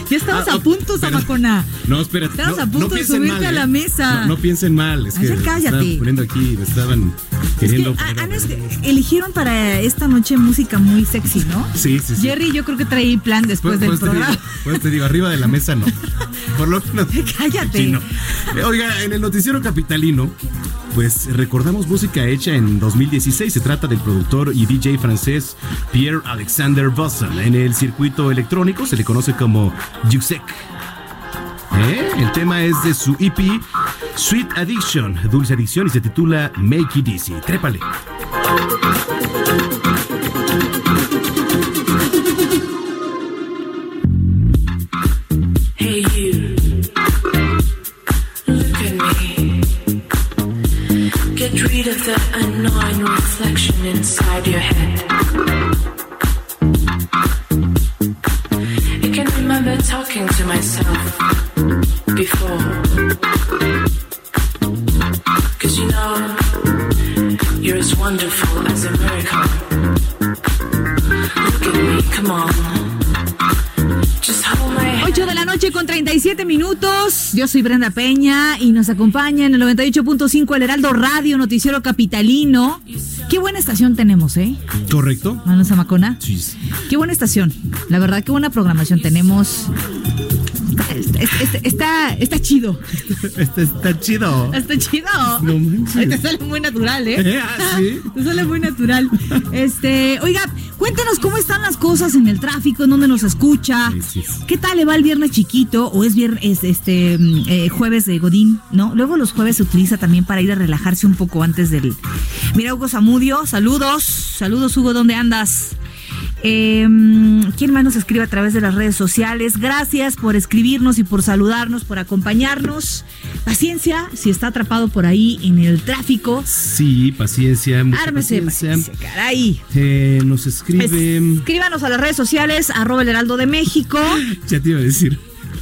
Ya estabas Ah, a punto, Zamacona. No, espérate. Estabas no, a punto no de subirte mal, a la ¿eh? mesa. No, no piensen mal. Es Ay, que ya me cállate. estaban poniendo aquí, me estaban Es que queriendo. ah, poner a- ah, no, es que eligieron para esta noche música muy sexy, ¿no? Sí, sí, sí. Jerry, yo creo que trae plan después Pues, del pues te programa. digo, pues te digo, arriba de la mesa no. Por lo menos. Cállate. Oiga, en el noticiero capitalino, pues recordamos música hecha en 2016. Se trata del productor y DJ francés Pierre-Alexander Bosson. En el circuito electrónico se le conoce como Jusek. ¿Eh? El tema es de su EP Sweet Addiction, Dulce Adicción, y se titula Make It Easy. Trépale. Yo soy Brenda Peña y nos acompaña en el 98.5 El Heraldo Radio, Noticiero Capitalino. Qué buena estación tenemos, ¿eh? ¿Correcto? Manu Zamacona. Sí. Qué buena estación. La verdad, qué buena programación tenemos. Está, está, está, está chido. Está chido. Está chido. No Te sale muy natural, ¿eh? Ah, ¿sí? Te sale muy natural. Este, oiga, cuéntenos cómo están las cosas en el tráfico, en dónde nos escucha. ¿Qué tal le va el viernes chiquito o es viernes, este, mm, eh, jueves de Godín, ¿no? Luego los jueves se utiliza también para ir a relajarse un poco antes del. Mira, Hugo Zamudio, saludos. Saludos, Hugo, ¿dónde andas? Eh, ¿Quién más nos escribe a través de las redes sociales? Gracias por escribirnos y por saludarnos, por acompañarnos. Paciencia, si está atrapado por ahí en el tráfico. Sí, paciencia. mucha Ármese paciencia. paciencia, caray. Eh, nos escribe. Escríbanos a las redes sociales, arroba el heraldo de México, Ya te iba a decir.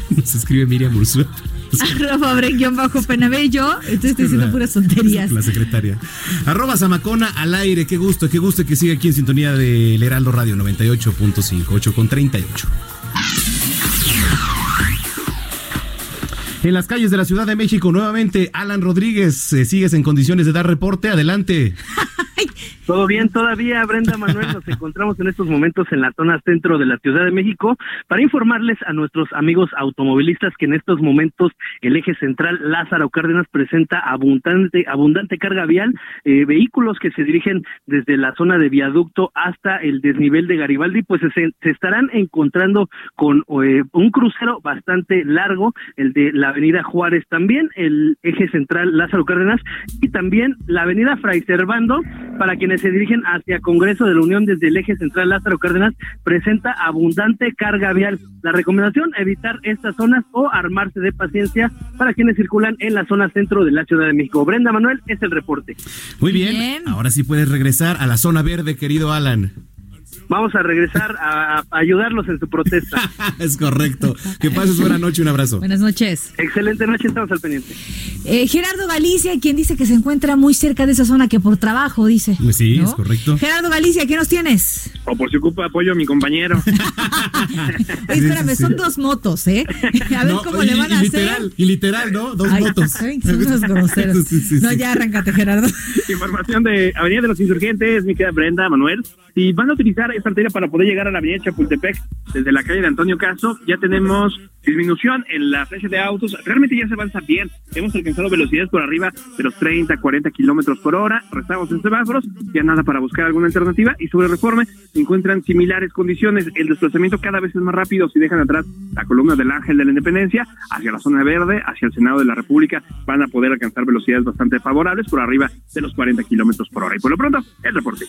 Nos escribe Miriam Ursula. arroba bajo penabello. Entonces estoy diciendo puras tonterías. La secretaria. Arroba Zamacona al aire. Qué gusto, qué gusto que siga aquí en sintonía del Heraldo Radio 98.5, 8 con 38. En las calles de la Ciudad de México, nuevamente, Alan Rodríguez, eh, sigues en condiciones de dar reporte. Adelante. Todo bien, todavía Brenda Manuel, nos encontramos en estos momentos en la zona centro de la Ciudad de México para informarles a nuestros amigos automovilistas que en estos momentos el eje central Lázaro Cárdenas presenta abundante, abundante carga vial, eh, vehículos que se dirigen desde la zona de viaducto hasta el desnivel de Garibaldi, pues se, se estarán encontrando con eh, un crucero bastante largo, el de la avenida Juárez también, el eje central Lázaro Cárdenas y también la avenida Fray Servando para quienes se dirigen hacia Congreso de la Unión desde el eje central Lázaro Cárdenas, presenta abundante carga vial. La recomendación, evitar estas zonas o armarse de paciencia para quienes circulan en la zona centro de la Ciudad de México. Brenda Manuel, es el reporte. Muy bien. Ahora sí puedes regresar a la zona verde, querido Alan. Vamos a regresar a, a ayudarlos en su protesta. es correcto. Que pases buena noche, un abrazo. Buenas noches. Excelente noche, estamos al pendiente. Eh, Gerardo Galicia, quien dice que se encuentra muy cerca de esa zona que por trabajo, dice. Pues sí, ¿no? es correcto. Gerardo Galicia, ¿qué nos tienes? O por si ocupa apoyo a mi compañero. Oye, espérame, son dos motos, ¿eh? A ver No, cómo y- le van a literal, hacer. Y literal, ¿no? Dos Ay, motos. saben que son unos groseros. Sí, sí, No, ya arráncate, Gerardo. Información de Avenida de los Insurgentes, mi querida Brenda, Manuel. Si van a utilizar arteria para poder llegar a la Avenida Chapultepec desde la calle de Antonio Caso, ya tenemos disminución en la flecha de autos. Realmente ya se avanza bien. Hemos alcanzado velocidades por arriba de los 30, 40 kilómetros por hora. Restamos en semáforos, ya nada para buscar alguna alternativa. Y sobre reforme se encuentran similares condiciones. El desplazamiento cada vez es más rápido si dejan atrás la columna del Ángel de la Independencia hacia la zona verde, hacia el Senado de la República. Van a poder alcanzar velocidades bastante favorables por arriba de los 40 kilómetros por hora. Y por lo pronto, el reporte.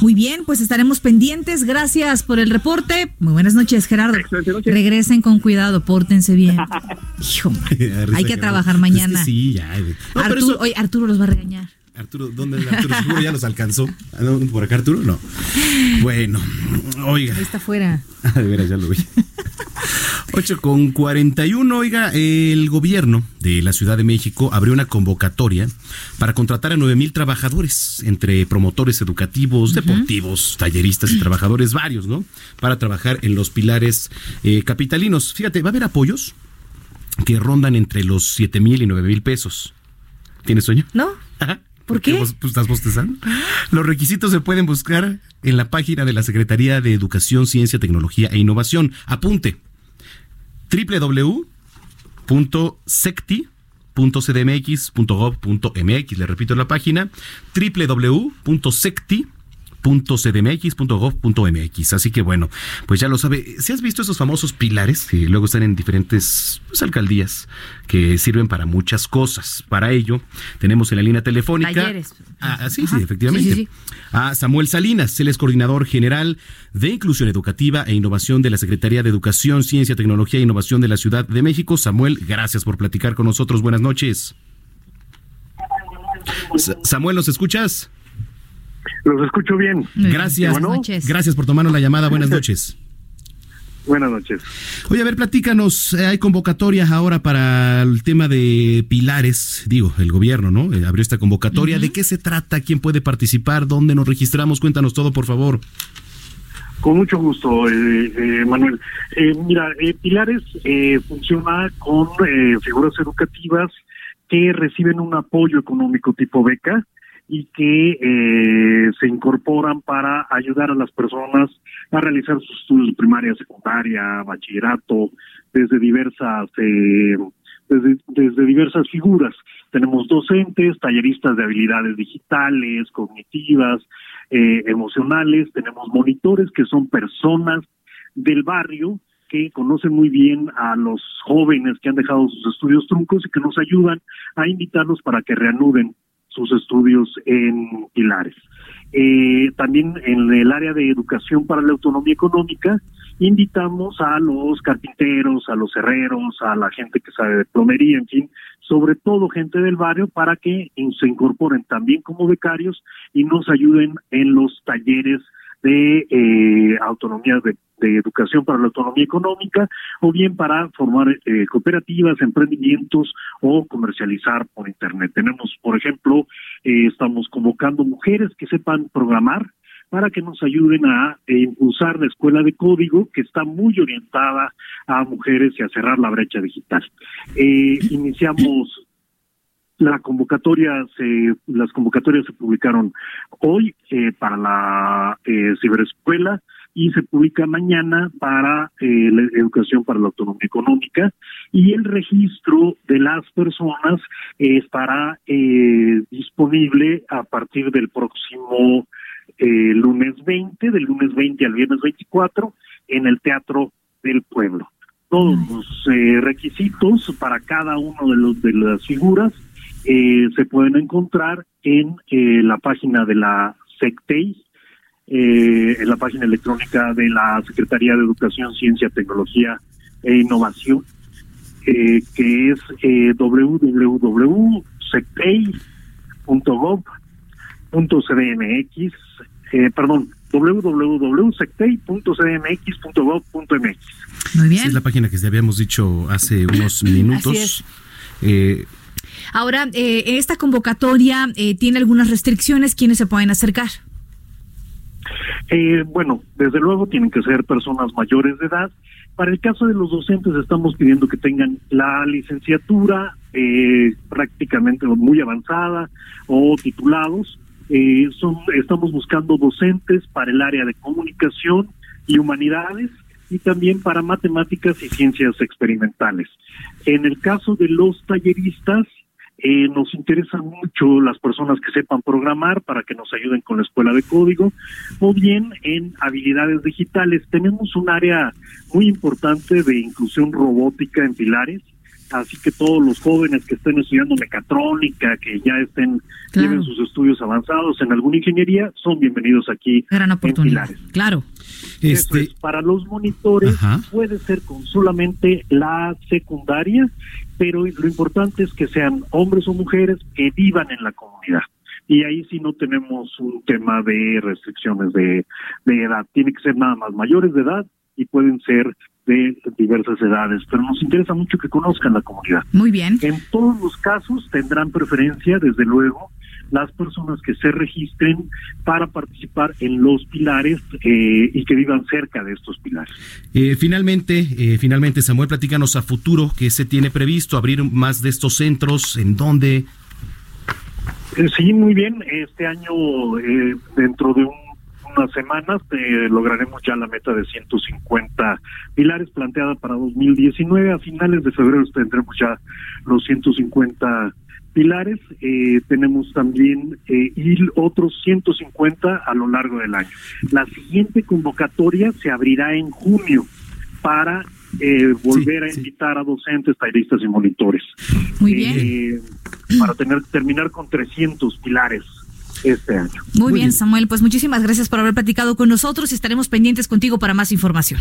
Muy bien, pues estaremos pendientes. Gracias por el reporte. Muy buenas noches, Gerardo. Regresen con cuidado, pórtense bien. Hijo, man, hay que trabajar mañana. Es que sí, ya. No, Arturo, eso- oye, Arturo los va a regañar. Arturo, ¿dónde Arturo? Seguro ya los alcanzó. ¿Por acá Arturo? No. Bueno, oiga. Ahí está afuera. Ah, de veras, ya lo vi. 8 con 41, oiga, el gobierno de la Ciudad de México abrió una convocatoria para contratar a 9 mil trabajadores, entre promotores educativos, deportivos, talleristas y trabajadores varios, ¿no? Para trabajar en los pilares eh, capitalinos. Fíjate, va a haber apoyos que rondan entre los 7 mil y 9 mil pesos. ¿Tienes sueño? ¿No? ¿Por qué? Vos, pues, estás bostezando. Los requisitos se pueden buscar en la página de la Secretaría de Educación, Ciencia, Tecnología e Innovación. Apunte secti.cdmx.gov.mx. Le repito la página www.secti .cdmx.gov.mx. Así que bueno, pues ya lo sabe. Si has visto esos famosos pilares que luego están en diferentes pues, alcaldías que sirven para muchas cosas. Para ello, tenemos en la línea telefónica. Talleres. Ah, sí, sí, efectivamente. A Samuel Salinas, él es coordinador general de Inclusión Educativa e Innovación de la Secretaría de Educación, Ciencia, Tecnología e Innovación de la Ciudad de México. Samuel, gracias por platicar con nosotros. Buenas noches. Samuel, ¿nos escuchas? Los escucho bien. Gracias. Buenas noches. Gracias por tomarnos la llamada. Buenas noches. Buenas noches. Oye, a ver, platícanos. eh, Hay convocatorias ahora para el tema de pilares. Digo, el gobierno, ¿no? Eh, abrió esta convocatoria. ¿De qué se trata? ¿Quién puede participar? ¿Dónde nos registramos? Cuéntanos todo, por favor. Con mucho gusto, eh, eh, Manuel. Eh, mira, eh, Pilares eh, funciona con eh, figuras educativas que reciben un apoyo económico tipo beca y que eh, se incorporan para ayudar a las personas a realizar sus estudios de primaria, secundaria, bachillerato, desde diversas eh, desde, diversas figuras. Tenemos docentes, talleristas de habilidades digitales, cognitivas, eh, emocionales, tenemos monitores que son personas del barrio que conocen muy bien a los jóvenes que han dejado sus estudios truncos y que nos ayudan a invitarlos para que reanuden sus estudios en Pilares. Eh, también en el área de educación para la autonomía económica, invitamos a los carpinteros, a los herreros, a la gente que sabe de plomería, en fin, sobre todo gente del barrio, para que se incorporen también como becarios y nos ayuden en los talleres de eh, autonomía de, educación para la autonomía económica o bien para formar eh, cooperativas, emprendimientos o comercializar por internet. Tenemos, por ejemplo, eh, estamos convocando mujeres que sepan programar para que nos ayuden a eh, impulsar la escuela de código que está muy orientada a mujeres y a cerrar la brecha digital. Eh, iniciamos la convocatoria se las convocatorias se publicaron hoy eh, para la eh, ciberescuela y se publica mañana para eh, la educación para la autonomía económica y el registro de las personas eh, estará eh, disponible a partir del próximo eh, lunes 20, del lunes 20 al viernes 24 en el Teatro del Pueblo. Todos los eh, requisitos para cada uno de los de las figuras eh, se pueden encontrar en eh, la página de la SECTEI, eh, en la página electrónica de la Secretaría de Educación, Ciencia, Tecnología e Innovación, eh, que es eh, www.sectei.gov.cdmx, eh, perdón, www.sectei.cdmx.gov.mx. Muy Esa es la página que te habíamos dicho hace unos minutos. Así es. Eh, Ahora, eh, esta convocatoria eh, tiene algunas restricciones. ¿Quiénes se pueden acercar? Eh, bueno, desde luego tienen que ser personas mayores de edad. Para el caso de los docentes estamos pidiendo que tengan la licenciatura eh, prácticamente muy avanzada o titulados. Eh, son, estamos buscando docentes para el área de comunicación y humanidades y también para matemáticas y ciencias experimentales. En el caso de los talleristas, eh, nos interesan mucho las personas que sepan programar para que nos ayuden con la escuela de código o bien en habilidades digitales. Tenemos un área muy importante de inclusión robótica en Pilares, así que todos los jóvenes que estén estudiando mecatrónica, que ya estén Claro. lleven sus estudios avanzados en alguna ingeniería, son bienvenidos aquí Gran en oportunidad. Pilares. Claro. Eso es. Para los monitores Ajá. puede ser con solamente la secundaria, pero lo importante es que sean hombres o mujeres que vivan en la comunidad. Y ahí sí no tenemos un tema de restricciones de, de edad. Tiene que ser nada más mayores de edad y pueden ser de diversas edades, pero nos interesa mucho que conozcan la comunidad. Muy bien. En todos los casos tendrán preferencia, desde luego, las personas que se registren para participar en los pilares eh, y que vivan cerca de estos pilares. eh, finalmente, eh, finalmente, Samuel, platícanos a futuro que se tiene previsto abrir más de estos centros, en dónde. Eh, Sí, muy bien. Este año, eh, dentro de un- unas semanas eh, lograremos ya la meta de 150 pilares planteada para 2019. A finales de febrero tendremos ya los 150 pilares. Eh, tenemos también eh, y otros 150 a lo largo del año. La siguiente convocatoria se abrirá en junio para eh, volver a invitar a docentes, talleristas y monitores. Muy bien. para tener terminar con 300 pilares este año. Muy, bien, Samuel. Pues muchísimas gracias por haber platicado con nosotros y estaremos pendientes contigo para más información.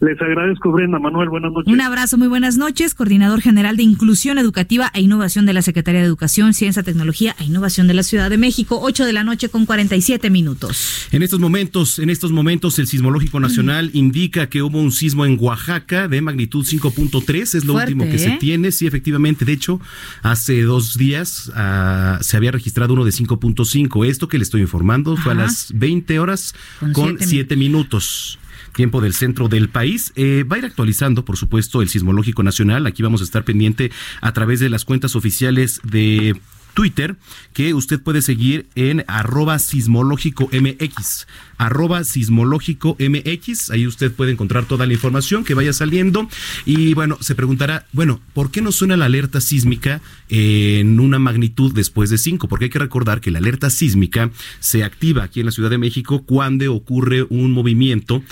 Les agradezco, Brenda. Manuel, buenas noches. Un abrazo, muy buenas noches. Coordinador General de Inclusión Educativa e Innovación de la Secretaría de Educación, Ciencia, Tecnología e Innovación de la Ciudad de México, 8 de la noche con 47 minutos. En estos momentos, en estos momentos, el Sismológico Nacional indica que hubo un sismo en Oaxaca de magnitud 5.3, es lo último que se ¿eh? tiene. Sí, efectivamente. De hecho, hace dos días ah, se había registrado uno de 5.5. Esto que le estoy informando fue a las 20 horas Con con siete 7 minutos tiempo del centro del país. Eh, va a ir actualizando, por supuesto, el Sismológico Nacional. Aquí vamos a estar pendiente a través de las cuentas oficiales de Twitter, que usted puede seguir en arroba sismológico MX. Arroba sismológico MX. Ahí usted puede encontrar toda la información que vaya saliendo. Y bueno, se preguntará, bueno, ¿por qué no suena la alerta sísmica en una magnitud después de 5? Porque hay que recordar que la alerta sísmica se activa aquí en la Ciudad de México cuando ocurre un movimiento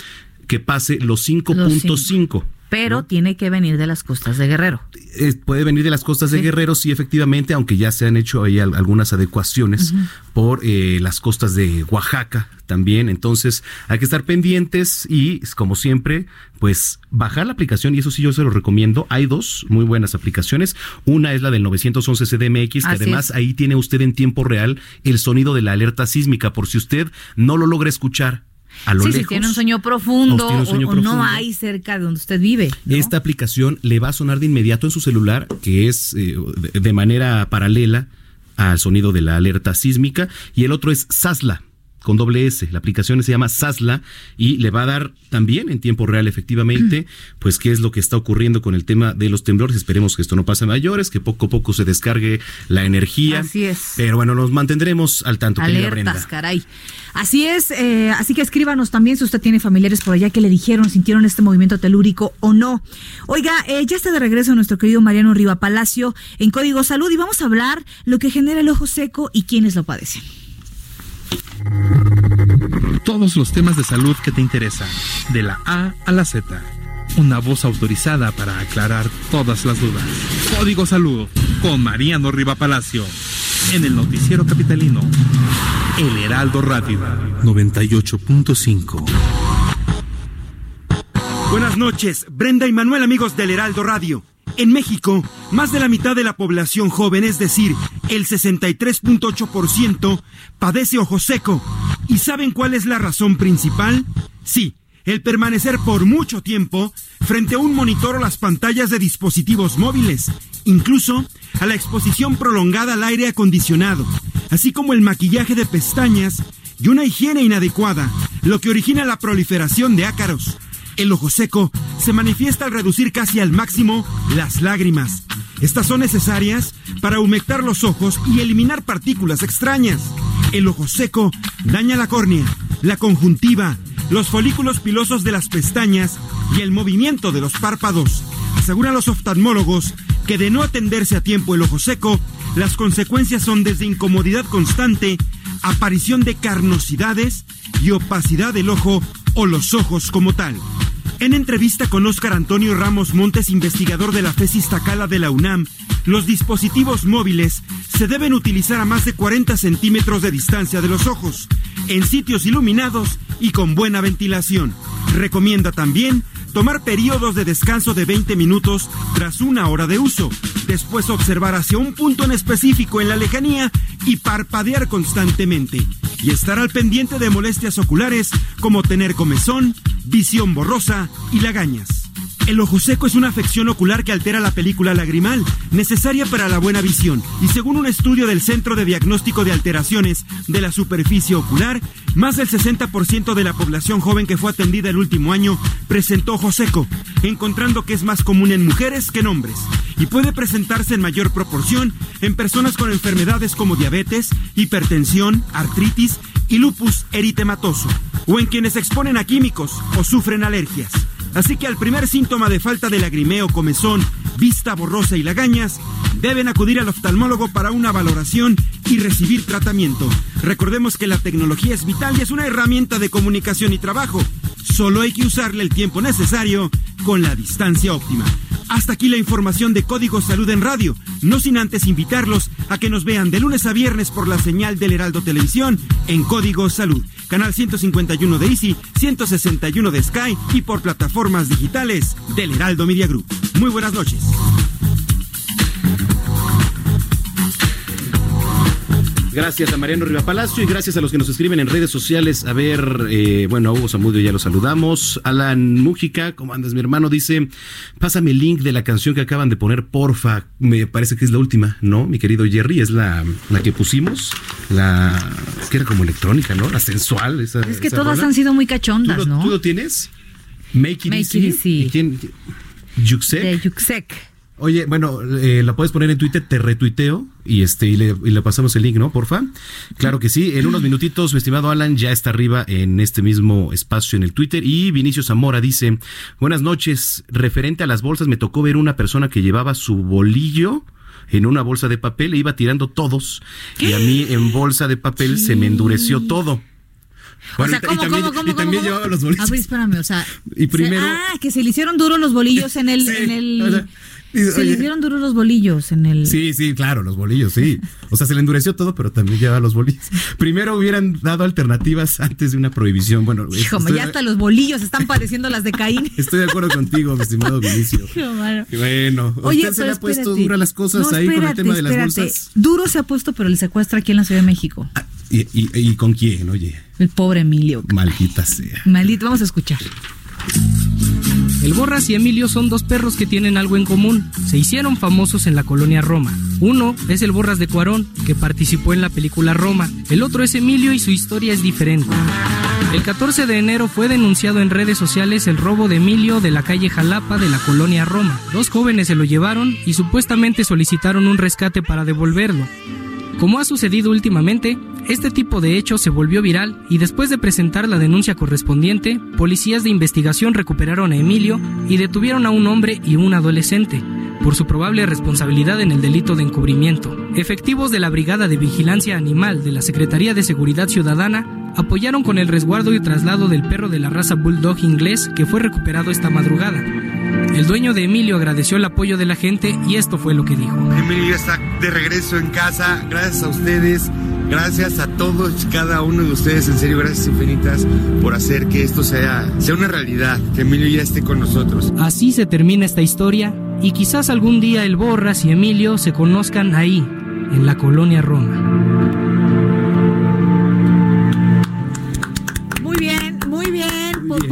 que pase los 5.5. Pero tiene que venir de las costas de Guerrero. Eh, puede venir de las costas de Guerrero, sí, efectivamente, aunque ya se han hecho ahí al- algunas adecuaciones por eh, las costas de Oaxaca también. Entonces, hay que estar pendientes y, como siempre, pues bajar la aplicación, y eso sí yo se lo recomiendo. Hay dos muy buenas aplicaciones. Una es la del 911 CDMX, que Así además es. ahí tiene usted en tiempo real el sonido de la alerta sísmica, por si usted no lo logra escuchar. A lo sí, lejos, si tiene un sueño profundo o tiene un sueño o- o no hay cerca de donde usted vive. ¿no? Esta aplicación le va a sonar de inmediato en su celular, que es eh, de manera paralela al sonido de la alerta sísmica, y el otro es Sasla con doble S. La aplicación se llama Sasla y le va a dar también en tiempo real, efectivamente, pues qué es lo que está ocurriendo con el tema de los temblores. Esperemos que esto no pase a mayores, que poco a poco se descargue la energía. Así es. Pero bueno, nos mantendremos al tanto, Alertas, Brenda. caray. Así es, eh, así que escríbanos también si usted tiene familiares por allá que le dijeron, sintieron este movimiento telúrico o no. Oiga, eh, ya está de regreso nuestro querido Mariano Riva Palacio en Código Salud y vamos a hablar lo que genera el ojo seco y quiénes lo padecen. Todos los temas de salud que te interesan, de la A a la Z. Una voz autorizada para aclarar todas las dudas. Código Salud con Mariano Riva Palacio. En el noticiero capitalino. El Heraldo Radio 98.5. Buenas noches, Brenda y Manuel, amigos del Heraldo Radio. En México, más de la mitad de la población joven, es decir, el 63.8%, padece ojo seco. ¿Y saben cuál es la razón principal? Sí, el permanecer por mucho tiempo frente a un monitor o las pantallas de dispositivos móviles, incluso a la exposición prolongada al aire acondicionado, así como el maquillaje de pestañas y una higiene inadecuada, lo que origina la proliferación de ácaros. El ojo seco se manifiesta al reducir casi al máximo las lágrimas. Estas son necesarias para humectar los ojos y eliminar partículas extrañas. El ojo seco daña la córnea, la conjuntiva, los folículos pilosos de las pestañas y el movimiento de los párpados. Aseguran los oftalmólogos que de no atenderse a tiempo el ojo seco, las consecuencias son desde incomodidad constante, aparición de carnosidades y opacidad del ojo o los ojos como tal. En entrevista con Óscar Antonio Ramos Montes, investigador de la FES Iztacala de la UNAM, los dispositivos móviles se deben utilizar a más de 40 centímetros de distancia de los ojos, en sitios iluminados y con buena ventilación. Recomienda también tomar periodos de descanso de 20 minutos tras una hora de uso, después observar hacia un punto en específico en la lejanía y parpadear constantemente, y estar al pendiente de molestias oculares como tener comezón, visión borrosa y lagañas. El ojo seco es una afección ocular que altera la película lagrimal, necesaria para la buena visión, y según un estudio del Centro de Diagnóstico de Alteraciones de la Superficie Ocular, más del 60% de la población joven que fue atendida el último año presentó ojo seco, encontrando que es más común en mujeres que en hombres, y puede presentarse en mayor proporción en personas con enfermedades como diabetes, hipertensión, artritis y lupus eritematoso, o en quienes se exponen a químicos o sufren alergias. Así que al primer síntoma de falta de lagrimeo, comezón, vista borrosa y lagañas, deben acudir al oftalmólogo para una valoración y recibir tratamiento. Recordemos que la tecnología es vital y es una herramienta de comunicación y trabajo. Solo hay que usarle el tiempo necesario con la distancia óptima. Hasta aquí la información de Código Salud en Radio, no sin antes invitarlos a que nos vean de lunes a viernes por la señal del Heraldo Televisión en Código Salud, canal 151 de Easy, 161 de Sky y por plataformas digitales del Heraldo Media Group. Muy buenas noches. Gracias a Mariano Riva Palacio y gracias a los que nos escriben en redes sociales. A ver, eh, bueno, a Hugo Zamudio ya lo saludamos. Alan Mújica, ¿cómo andas, mi hermano? Dice, pásame el link de la canción que acaban de poner, porfa. Me parece que es la última, ¿no? Mi querido Jerry, es la, la que pusimos. La que era como electrónica, ¿no? La sensual. Esa, Es que esa todas rola. han sido muy ¿Tú cachondas, lo, ¿no? tú lo tienes? Make It Make Easy. It Easy. ¿Y quién? Yuxek. De Yuxek. Oye, bueno, eh, la puedes poner en Twitter, te retuiteo y este y le, y le pasamos el link, ¿no? Porfa. Claro que sí. En unos minutitos, mi estimado Alan ya está arriba en este mismo espacio en el Twitter. Y Vinicio Zamora dice: Buenas noches. Referente a las bolsas, me tocó ver una persona que llevaba su bolillo en una bolsa de papel e iba tirando todos. Y a mí en bolsa de papel se me endureció todo. o sea, y ta- y ¿cómo, también, cómo, cómo, y también cómo? llevaba los bolillos. A ver, espérame, o sea. Y primero- ah, que se le hicieron duros los bolillos en el. en el o sea, se le oye. hicieron duros los bolillos en el. Sí, sí, claro, los bolillos, sí. O sea, se le endureció todo, pero también lleva los bolillos. Primero hubieran dado alternativas antes de una prohibición. Bueno, Hijo, estoy, ya hasta los bolillos están pareciendo las de Caín. estoy de acuerdo contigo, mi estimado Vinicio. Bueno, Oye, ¿usted se le ha puesto espérate. dura las cosas No, ahí con el espérate, tema de las espérate. bolsas? Duro se ha puesto, pero el secuestro aquí en la Ciudad de México. ¿Y, y, y con quién, oye? El pobre Emilio. Maldita sea. Maldito, vamos a escuchar. El Borras y Emilio son dos perros que tienen algo en común. Se hicieron famosos en la colonia Roma. Uno es el Borras de Cuarón, que participó en la película Roma. El otro es Emilio y su historia es diferente. El 14 de enero fue denunciado en redes sociales el robo de Emilio de la calle Jalapa de la colonia Roma. Dos jóvenes se lo llevaron y supuestamente solicitaron un rescate para devolverlo. Como ha sucedido últimamente, este tipo de hecho se volvió viral y después de presentar la denuncia correspondiente, policías de investigación recuperaron a Emilio y detuvieron a un hombre y un adolescente por su probable responsabilidad en el delito de encubrimiento. Efectivos de la Brigada de Vigilancia Animal de la Secretaría de Seguridad Ciudadana apoyaron con el resguardo y traslado del perro de la raza Bulldog inglés que fue recuperado esta madrugada. El dueño de Emilio agradeció el apoyo de la gente y esto fue lo que dijo. Emilio ya está de regreso en casa. Gracias a ustedes, gracias a todos cada uno de ustedes. En serio, gracias infinitas por hacer que esto sea, sea una realidad, que Emilio ya esté con nosotros. Así se termina esta historia y quizás algún día el Borras y Emilio se conozcan ahí, en la colonia Roma.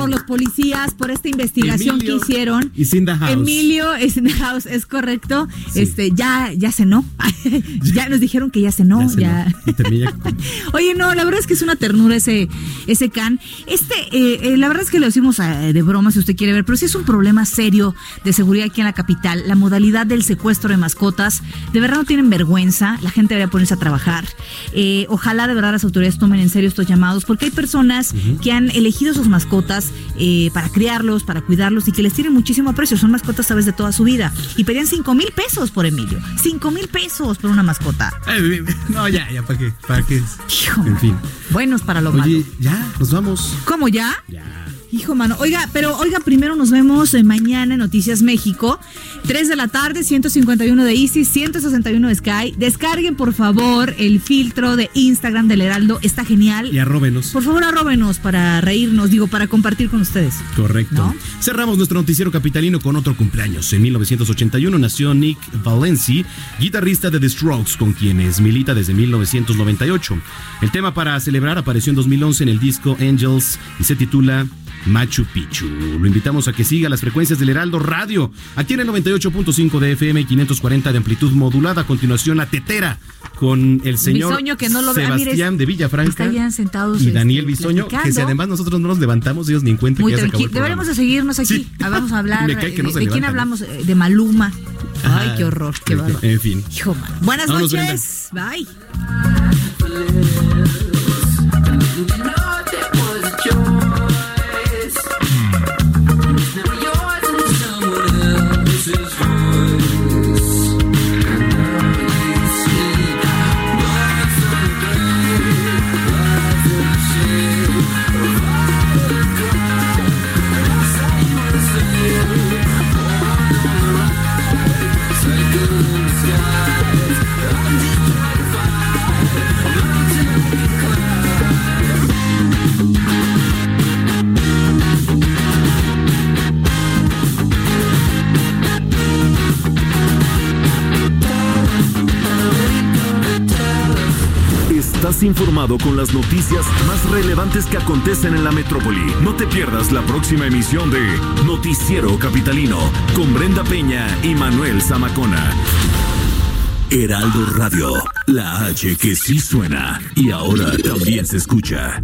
Por, los policías, por esta investigación Emilio que hicieron. is in the house. Emilio is in the house, es correcto. Este, ya, ya cenó. ya nos dijeron que ya cenó. Ya- Oye, no, la verdad es que es una ternura ese, ese can. Este, eh, eh, la verdad es que lo decimos eh, de broma si usted quiere ver, pero sí es un problema serio de seguridad aquí en la capital. La modalidad del secuestro de mascotas, de verdad no tienen vergüenza. La gente debería ponerse a trabajar. Eh, ojalá de verdad las autoridades tomen en serio estos llamados, porque hay personas que han elegido sus mascotas eh, para criarlos, para cuidarlos y que les tienen muchísimo aprecio. Son mascotas, sabes, de toda su vida. Y pedían cinco mil pesos por Emilio. Cinco mil pesos por una mascota. No, ya, ya, ¿para qué? ¿Para qué? En fin. Buenos para lo malo. Oye, ya, nos vamos. ¿Cómo ya? Hijo, mano. Oiga, pero oiga, primero nos vemos eh, mañana en Noticias México. 3 de la tarde, 151 de Easy, 161 de Sky. Descarguen, por favor, el filtro de Instagram del Heraldo. Está genial. Y arróbenos. Por favor, arróbenos para reírnos, digo, para compartir con ustedes. Correcto. Cerramos nuestro noticiero capitalino con otro cumpleaños. En 1981 nació Nick Valenci, guitarrista de The Strokes, con quienes milita desde 1998. El tema para celebrar apareció en 2011 en el disco Angels y se titula Machu Picchu. Lo invitamos a que siga las frecuencias del Heraldo Radio. Aquí en el 98.5 de FM y 540 de amplitud modulada. A continuación, La Tetera con el señor Bisoño, que no lo ve- ah, mire, Sebastián de Villafranca. Sentados. y este, Daniel Bisoño, que si además nosotros no nos levantamos, ellos ni en cuenta Muy que ya se acabó el. Deberíamos de seguirnos aquí. Ah, Vamos a hablar. Me cae que no eh, se ¿De quién hablamos? Eh, De Maluma. Ay, qué horror, qué bárbaro. En fin. Hijo. Buenas Vámonos, noches. Bye. Informado con las noticias más relevantes que acontecen en la metrópoli. No te pierdas la próxima emisión de Noticiero Capitalino con Brenda Peña y Manuel Zamacona. Heraldo Radio, la H que sí suena y ahora también se escucha.